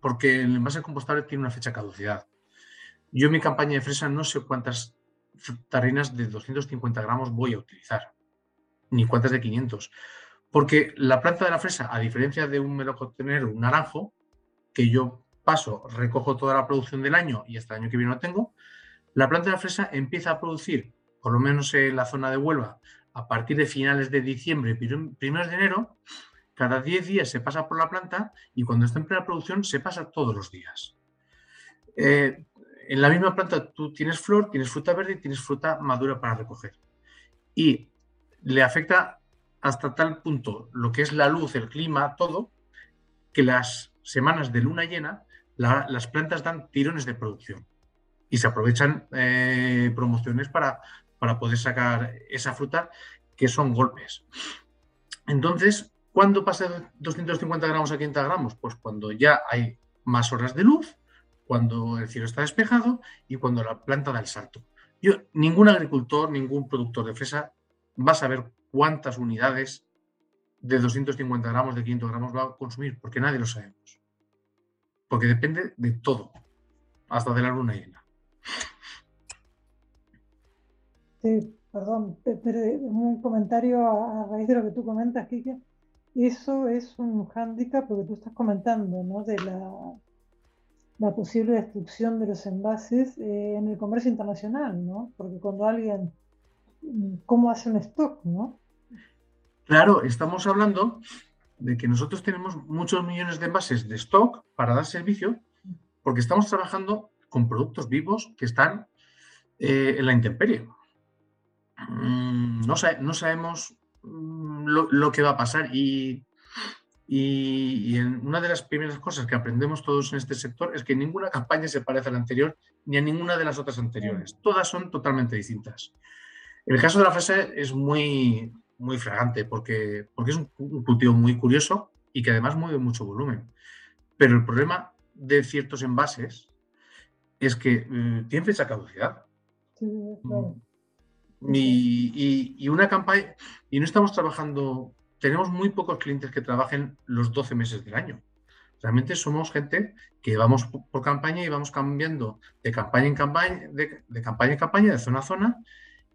porque el envase compostable tiene una fecha de caducidad. Yo en mi campaña de fresa no sé cuántas tarrinas de 250 gramos voy a utilizar, ni cuántas de 500. Porque la planta de la fresa, a diferencia de un melocotonero, un naranjo, que yo paso, recojo toda la producción del año y hasta el año que viene no tengo, la planta de la fresa empieza a producir, por lo menos en la zona de Huelva, a partir de finales de diciembre, primeros de enero, cada 10 días se pasa por la planta y cuando está en plena producción se pasa todos los días. Eh, en la misma planta tú tienes flor, tienes fruta verde y tienes fruta madura para recoger. Y le afecta hasta tal punto lo que es la luz, el clima, todo, que las semanas de luna llena las plantas dan tirones de producción y se aprovechan eh, promociones para, para poder sacar esa fruta que son golpes. Entonces, ¿Cuándo pasa de 250 gramos a 500 gramos? Pues cuando ya hay más horas de luz, cuando el cielo está despejado y cuando la planta da el salto. Yo, ningún agricultor, ningún productor de fresa va a saber cuántas unidades de 250 gramos, de 500 gramos va a consumir, porque nadie lo sabemos. Porque depende de todo, hasta de la luna llena. Sí, perdón, pero un comentario a, raíz de lo que tú comentas, Kike. Eso es un hándicap, lo que tú estás comentando, ¿no? De la, posible destrucción de los envases eh, en el comercio internacional, ¿no? Porque cuando alguien, ¿cómo hace un stock, no? Claro, estamos hablando de que nosotros tenemos muchos millones de envases de stock para dar servicio porque estamos trabajando con productos vivos que están eh, en la intemperie. Mm, no, no, sabemos mm, lo, que va a pasar y, y, una de las primeras cosas que aprendemos todos en este sector es que ninguna campaña se parece a la anterior ni a ninguna de las otras anteriores. Todas son totalmente distintas. El caso de la fresa es muy, muy fragante porque, porque es un, cultivo muy curioso y que además mueve mucho volumen. Pero el problema de ciertos envases es que mm, tienen fecha caducidad. Mm. Y, una campaña, y no estamos trabajando, tenemos muy pocos clientes que trabajen los 12 meses del año. Realmente somos gente que vamos por campaña y vamos cambiando de campaña en campaña, de, de campaña en campaña, de zona a zona,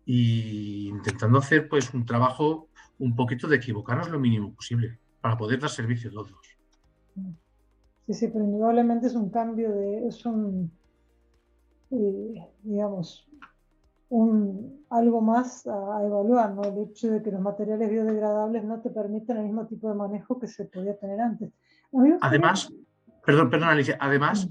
y intentando hacer pues un trabajo un poquito de equivocarnos lo mínimo posible para poder dar servicio a todos. Sí, sí, pero indudablemente es un cambio de, es un, eh, digamos, un, algo más a, evaluar, ¿no? El hecho de que los materiales biodegradables no te permiten el mismo tipo de manejo que se podía tener antes. Además, perdón, perdón Alicia, además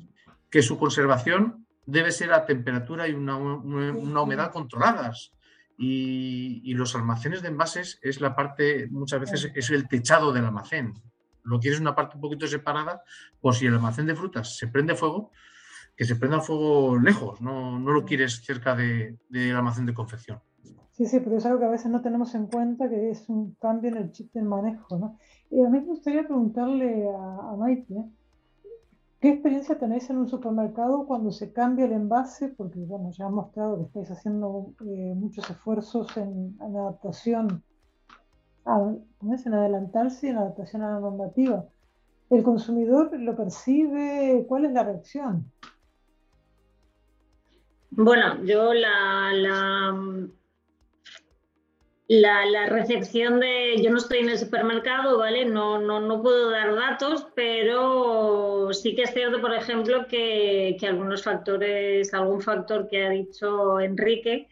que su conservación debe ser a temperatura y una, una humedad controladas. Y, los almacenes de envases es la parte, muchas veces es el techado del almacén. Lo quieres una parte un poquito separada por si el almacén de frutas se prende fuego, que se prenda fuego lejos, no, no lo quieres cerca del almacén de confección. Sí, sí, pero es algo que a veces no tenemos en cuenta, que es un cambio en el chip del manejo. ¿no? A mí me gustaría preguntarle a, a Maite, ¿Qué experiencia tenéis en un supermercado cuando se cambia el envase? Porque bueno, ya han mostrado que estáis haciendo eh, muchos esfuerzos en, adaptación, en adelantarse y en adaptación a la normativa. ¿El consumidor lo percibe? ¿Cuál es la reacción? Bueno, yo la, la, recepción de, yo no estoy en el supermercado, ¿vale? No, no, no puedo dar datos, pero sí que es cierto, por ejemplo, que, algunos factores, algún factor que ha dicho Enrique,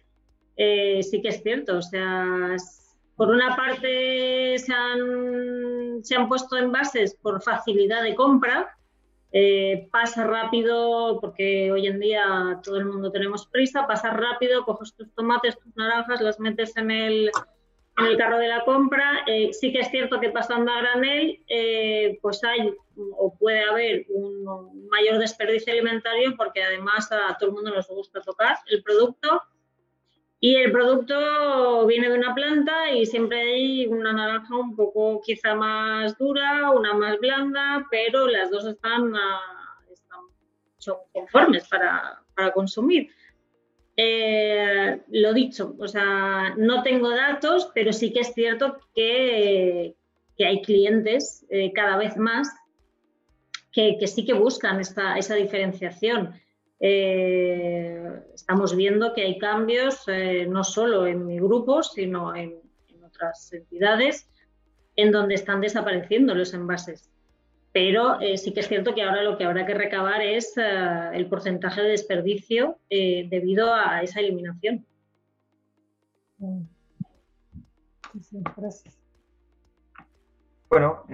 eh, sí que es cierto. O sea, por una parte se han, se han puesto envases por facilidad de compra, eh, pasa rápido, porque hoy en día todo el mundo tenemos prisa, pasa rápido, coges tus tomates, tus naranjas, las metes en el, en el carro de la compra. Eh, sí que es cierto que pasando a granel, eh, pues hay o puede haber un mayor desperdicio alimentario, porque además a todo el mundo nos gusta tocar el producto y el producto viene de una planta y siempre hay una naranja un poco quizá más dura, una más blanda, pero las dos están, conformes para, consumir. Eh, lo dicho, o sea, no tengo datos, pero sí que es cierto que, hay clientes eh, cada vez más que, sí que buscan esa diferenciación. Eh, estamos viendo que hay cambios eh, no solo en mi grupo, sino en, otras entidades en donde están desapareciendo los envases. Pero eh, sí que es cierto que ahora lo que habrá que recabar es el porcentaje de desperdicio debido a esa eliminación. Bueno,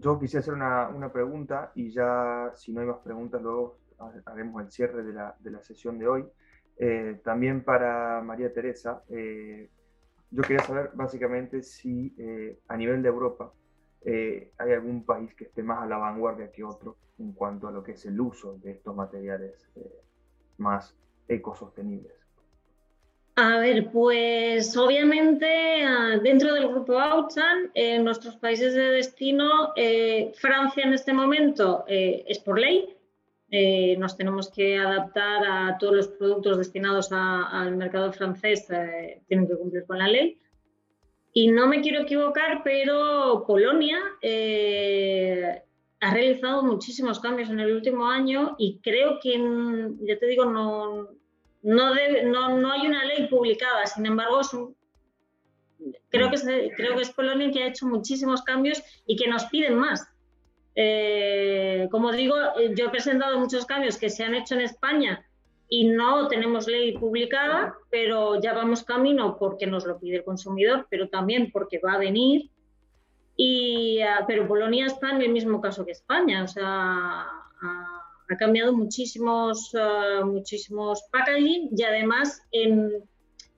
yo quisiera hacer una, pregunta y ya si no hay más preguntas luego haremos el cierre de la, de la sesión de hoy. Eh, también para María Teresa, eh, yo quería saber básicamente si eh, a nivel de Europa hay algún país que esté más a la vanguardia que otro en cuanto a lo que es el uso de estos materiales más ecosostenibles. A ver, pues obviamente ah, dentro del grupo Outsan, en nuestros países de destino, eh, Francia en este momento eh, es por ley. Eh, nos tenemos que adaptar a todos los productos destinados al mercado francés, tienen que cumplir con la ley. Y no me quiero equivocar, pero Polonia ha realizado muchísimos cambios en el último año y creo que, ya te digo, no, no, no, hay una ley publicada, sin embargo, creo, que es, creo que es Polonia que ha hecho muchísimos cambios y que nos piden más. Eh, como digo, yo he presentado muchos cambios que se han hecho en España y no tenemos ley publicada, pero ya vamos camino porque nos lo pide el consumidor, pero también porque va a venir. Y, ah, pero Polonia está en el mismo caso que España, o sea, ha, cambiado muchísimos, ah, muchísimos packaging y además en,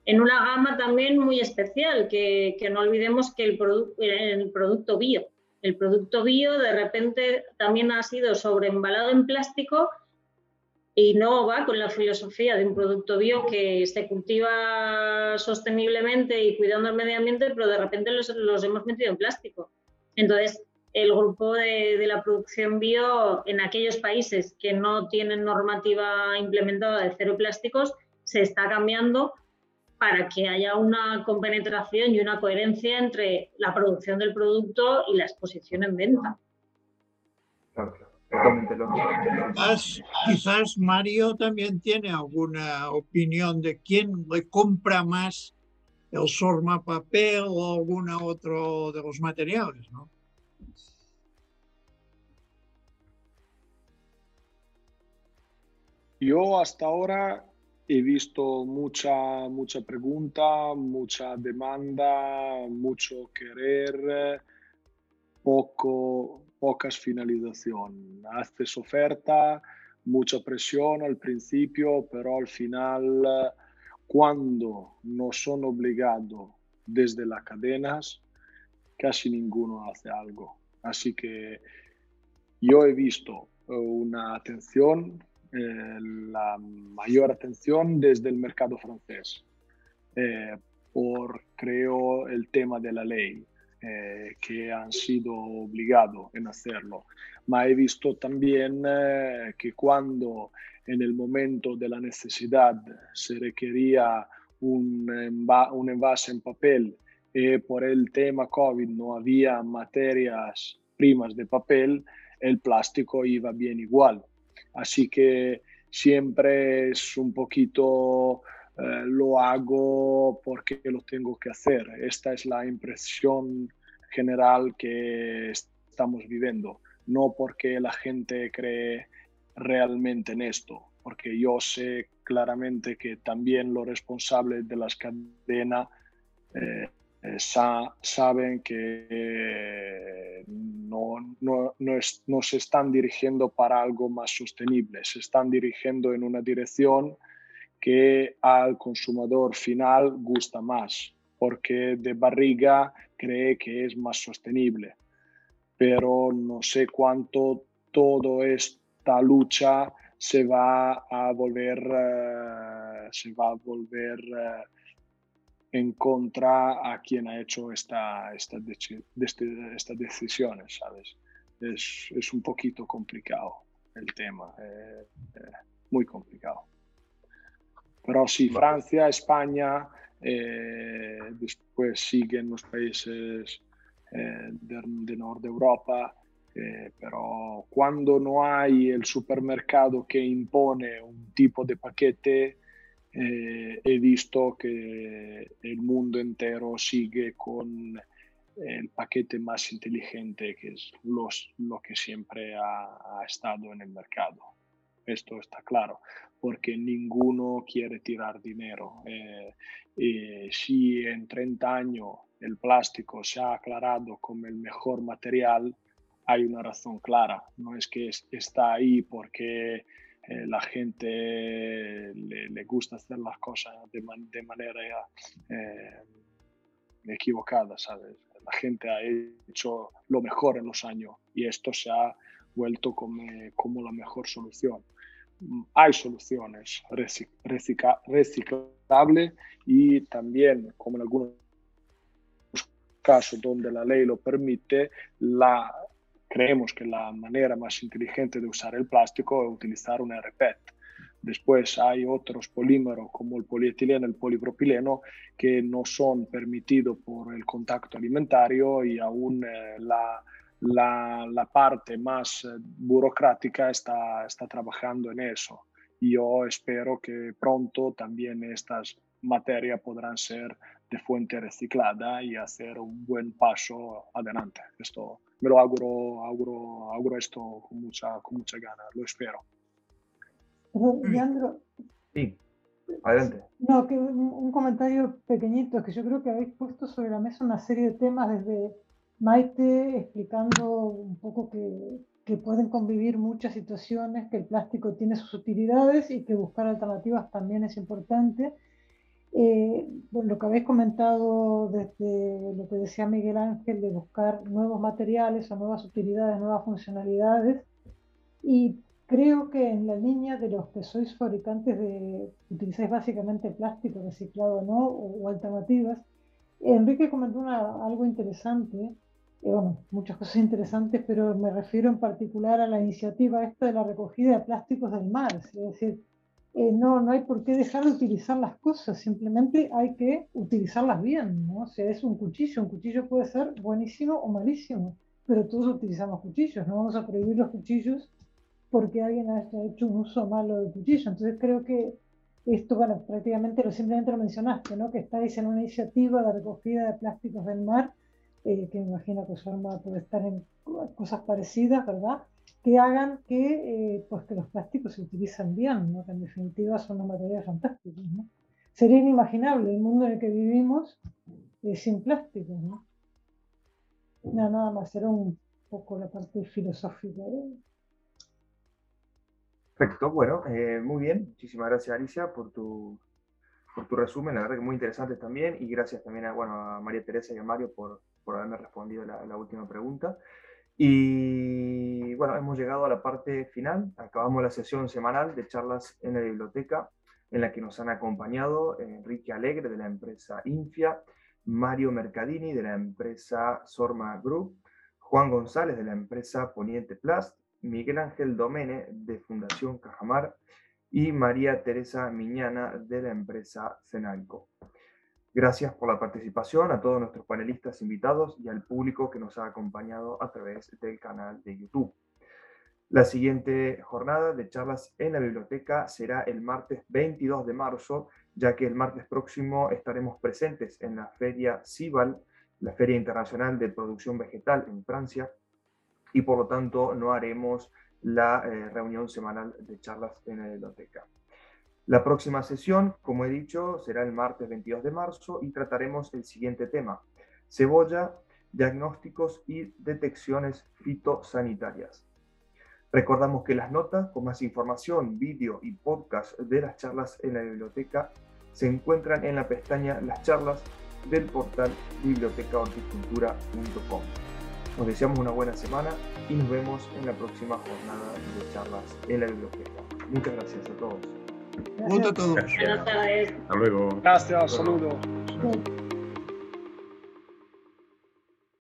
en, una gama también muy especial, que, que no olvidemos que el, el producto bio. El producto bio de repente también ha sido sobreembalado en plástico y no va con la filosofía de un producto bio que se cultiva sosteniblemente y cuidando el medio ambiente, pero de repente los, hemos metido en plástico. Entonces, el grupo de, de, la producción bio en aquellos países que no tienen normativa implementada de cero plásticos se está cambiando para que haya una compenetración y una coherencia entre la producción del producto y la exposición en venta. Claro. Quizás, Mario también tiene alguna opinión de quién le compra más el sorma papel o alguno otro de los materiales, ¿no? Yo hasta ahora he visto mucha, mucha pregunta, mucha demanda, mucho querer, poco, pocas finalización. Haces oferta, mucha presión al principio, pero al final, cuando no son obligados desde las cadenas, casi ninguno hace algo. Así que yo he visto una atención, eh, la mayor atención desde el mercado francés, eh, por creo el tema de la ley. Eh, que han sido obligados en hacerlo. Ma he visto también eh, que cuando en el momento de la necesidad se requería un, un envase en papel y por el tema COVID no había materias primas de papel, el plástico iba bien igual. Así que siempre es un poquito eh, lo hago porque lo tengo que hacer. Esta es la impresión general que estamos viviendo, no porque la gente cree realmente en esto, porque yo sé claramente que también los responsables de las cadenas eh, eh, saben que no, no, no, se están dirigiendo para algo más sostenible, se están dirigiendo en una dirección que al consumidor final gusta más, porque de barriga cree que es más sostenible. Pero no sé cuánto toda esta lucha se va a volver, eh, se va a volver eh, en contra a quien ha hecho esta, esta, estas decisiones, ¿sabes? Es, es, un poquito complicado el tema, eh, muy complicado. Pero sí, Francia, España, eh, después siguen los países eh, de, de Norte Europa, eh, pero cuando no hay el supermercado que impone un tipo de paquete, he visto que el mundo entero sigue con el paquete más inteligente, que es los, lo que siempre ha, ha estado en el mercado. Esto está claro, porque ninguno quiere tirar dinero. Eh, eh, si en 30 años el plástico se ha aclarado como el mejor material, hay una razón clara. No es que está ahí porque eh, la gente le, gusta hacer las cosas de, manera equivocada, ¿sabes? La gente ha hecho lo mejor en los años y esto se ha vuelto como, como la mejor solución hay soluciones reciclables y también, como en algunos casos donde la ley lo permite, la, creemos que la manera más inteligente de usar el plástico es utilizar un RPET. Después hay otros polímeros como el polietileno, el polipropileno, que no son permitidos por el contacto alimentario y aún eh, la, la, parte más eh, burocrática está, está trabajando en eso. Yo espero que pronto también estas materias podrán ser de fuente reciclada y hacer un buen paso adelante. Esto me lo auguro, auguro, auguro esto con mucha, con mucha gana, lo espero. Leandro. Sí, adelante. No, que un, un comentario pequeñito, que yo creo que habéis puesto sobre la mesa una serie de temas desde Maite explicando un poco que, que pueden convivir muchas situaciones, que el plástico tiene sus utilidades y que buscar alternativas también es importante. Eh, bueno, lo que habéis comentado desde lo que decía Miguel Ángel de buscar nuevos materiales o nuevas utilidades, nuevas funcionalidades. Y creo que en la línea de los que sois fabricantes de, utilizáis básicamente plástico reciclado ¿no? o, alternativas, Enrique comentó algo interesante bueno, muchas cosas interesantes, pero me refiero en particular a la iniciativa esta de la recogida de plásticos del mar. Es decir, eh, no, no hay por qué dejar de utilizar las cosas, simplemente hay que utilizarlas bien, ¿no? O sea, es un cuchillo, un cuchillo puede ser buenísimo o malísimo, pero todos utilizamos cuchillos, no vamos a prohibir los cuchillos porque alguien ha hecho un uso malo del cuchillo. Entonces creo que esto, bueno, prácticamente lo simplemente lo mencionaste, ¿no? Que estáis en una iniciativa de recogida de plásticos del mar eh, que me imagino que su arma puede estar en cosas parecidas, ¿verdad? Que hagan que, eh, pues que los plásticos se utilizan bien, ¿no? que en definitiva son una materiales fantásticos. ¿no? Sería inimaginable el mundo en el que vivimos eh, sin plástico. ¿no? Nada, nada más, era un poco la parte filosófica. Perfecto, bueno, muy bien. Muchísimas gracias Alicia por tu, por tu resumen, la verdad que muy interesante también, y gracias también a, bueno, a María Teresa y a Mario por, por haberme respondido la, la, última pregunta. Y bueno, hemos llegado a la parte final. Acabamos la sesión semanal de charlas en la biblioteca, en la que nos han acompañado Enrique Alegre de la empresa Infia, Mario Mercadini de la empresa Sorma Group, Juan González de la empresa Poniente Plast, Miguel Ángel Domene de Fundación Cajamar y María Teresa Miñana de la empresa Cenalco. Gracias por la participación a todos nuestros panelistas invitados y al público que nos ha acompañado a través del canal de YouTube. La siguiente jornada de charlas en la biblioteca será el martes 22 de marzo, ya que el martes próximo estaremos presentes en la feria CIBAL, la Feria Internacional de Producción Vegetal en Francia, y por lo tanto no haremos la eh, reunión semanal de charlas en la biblioteca. La próxima sesión, como he dicho, será el martes 22 de marzo y trataremos el siguiente tema, cebolla, diagnósticos y detecciones fitosanitarias. Recordamos que las notas con más información, vídeo y podcast de las charlas en la biblioteca se encuentran en la pestaña Las charlas del portal bibliotecahorticultura.com. Nos deseamos una buena semana y nos vemos en la próxima jornada de charlas en la biblioteca. Muchas gracias a todos. Muchas a todos. Buenas tardes. Hasta luego. Gracias, saludos.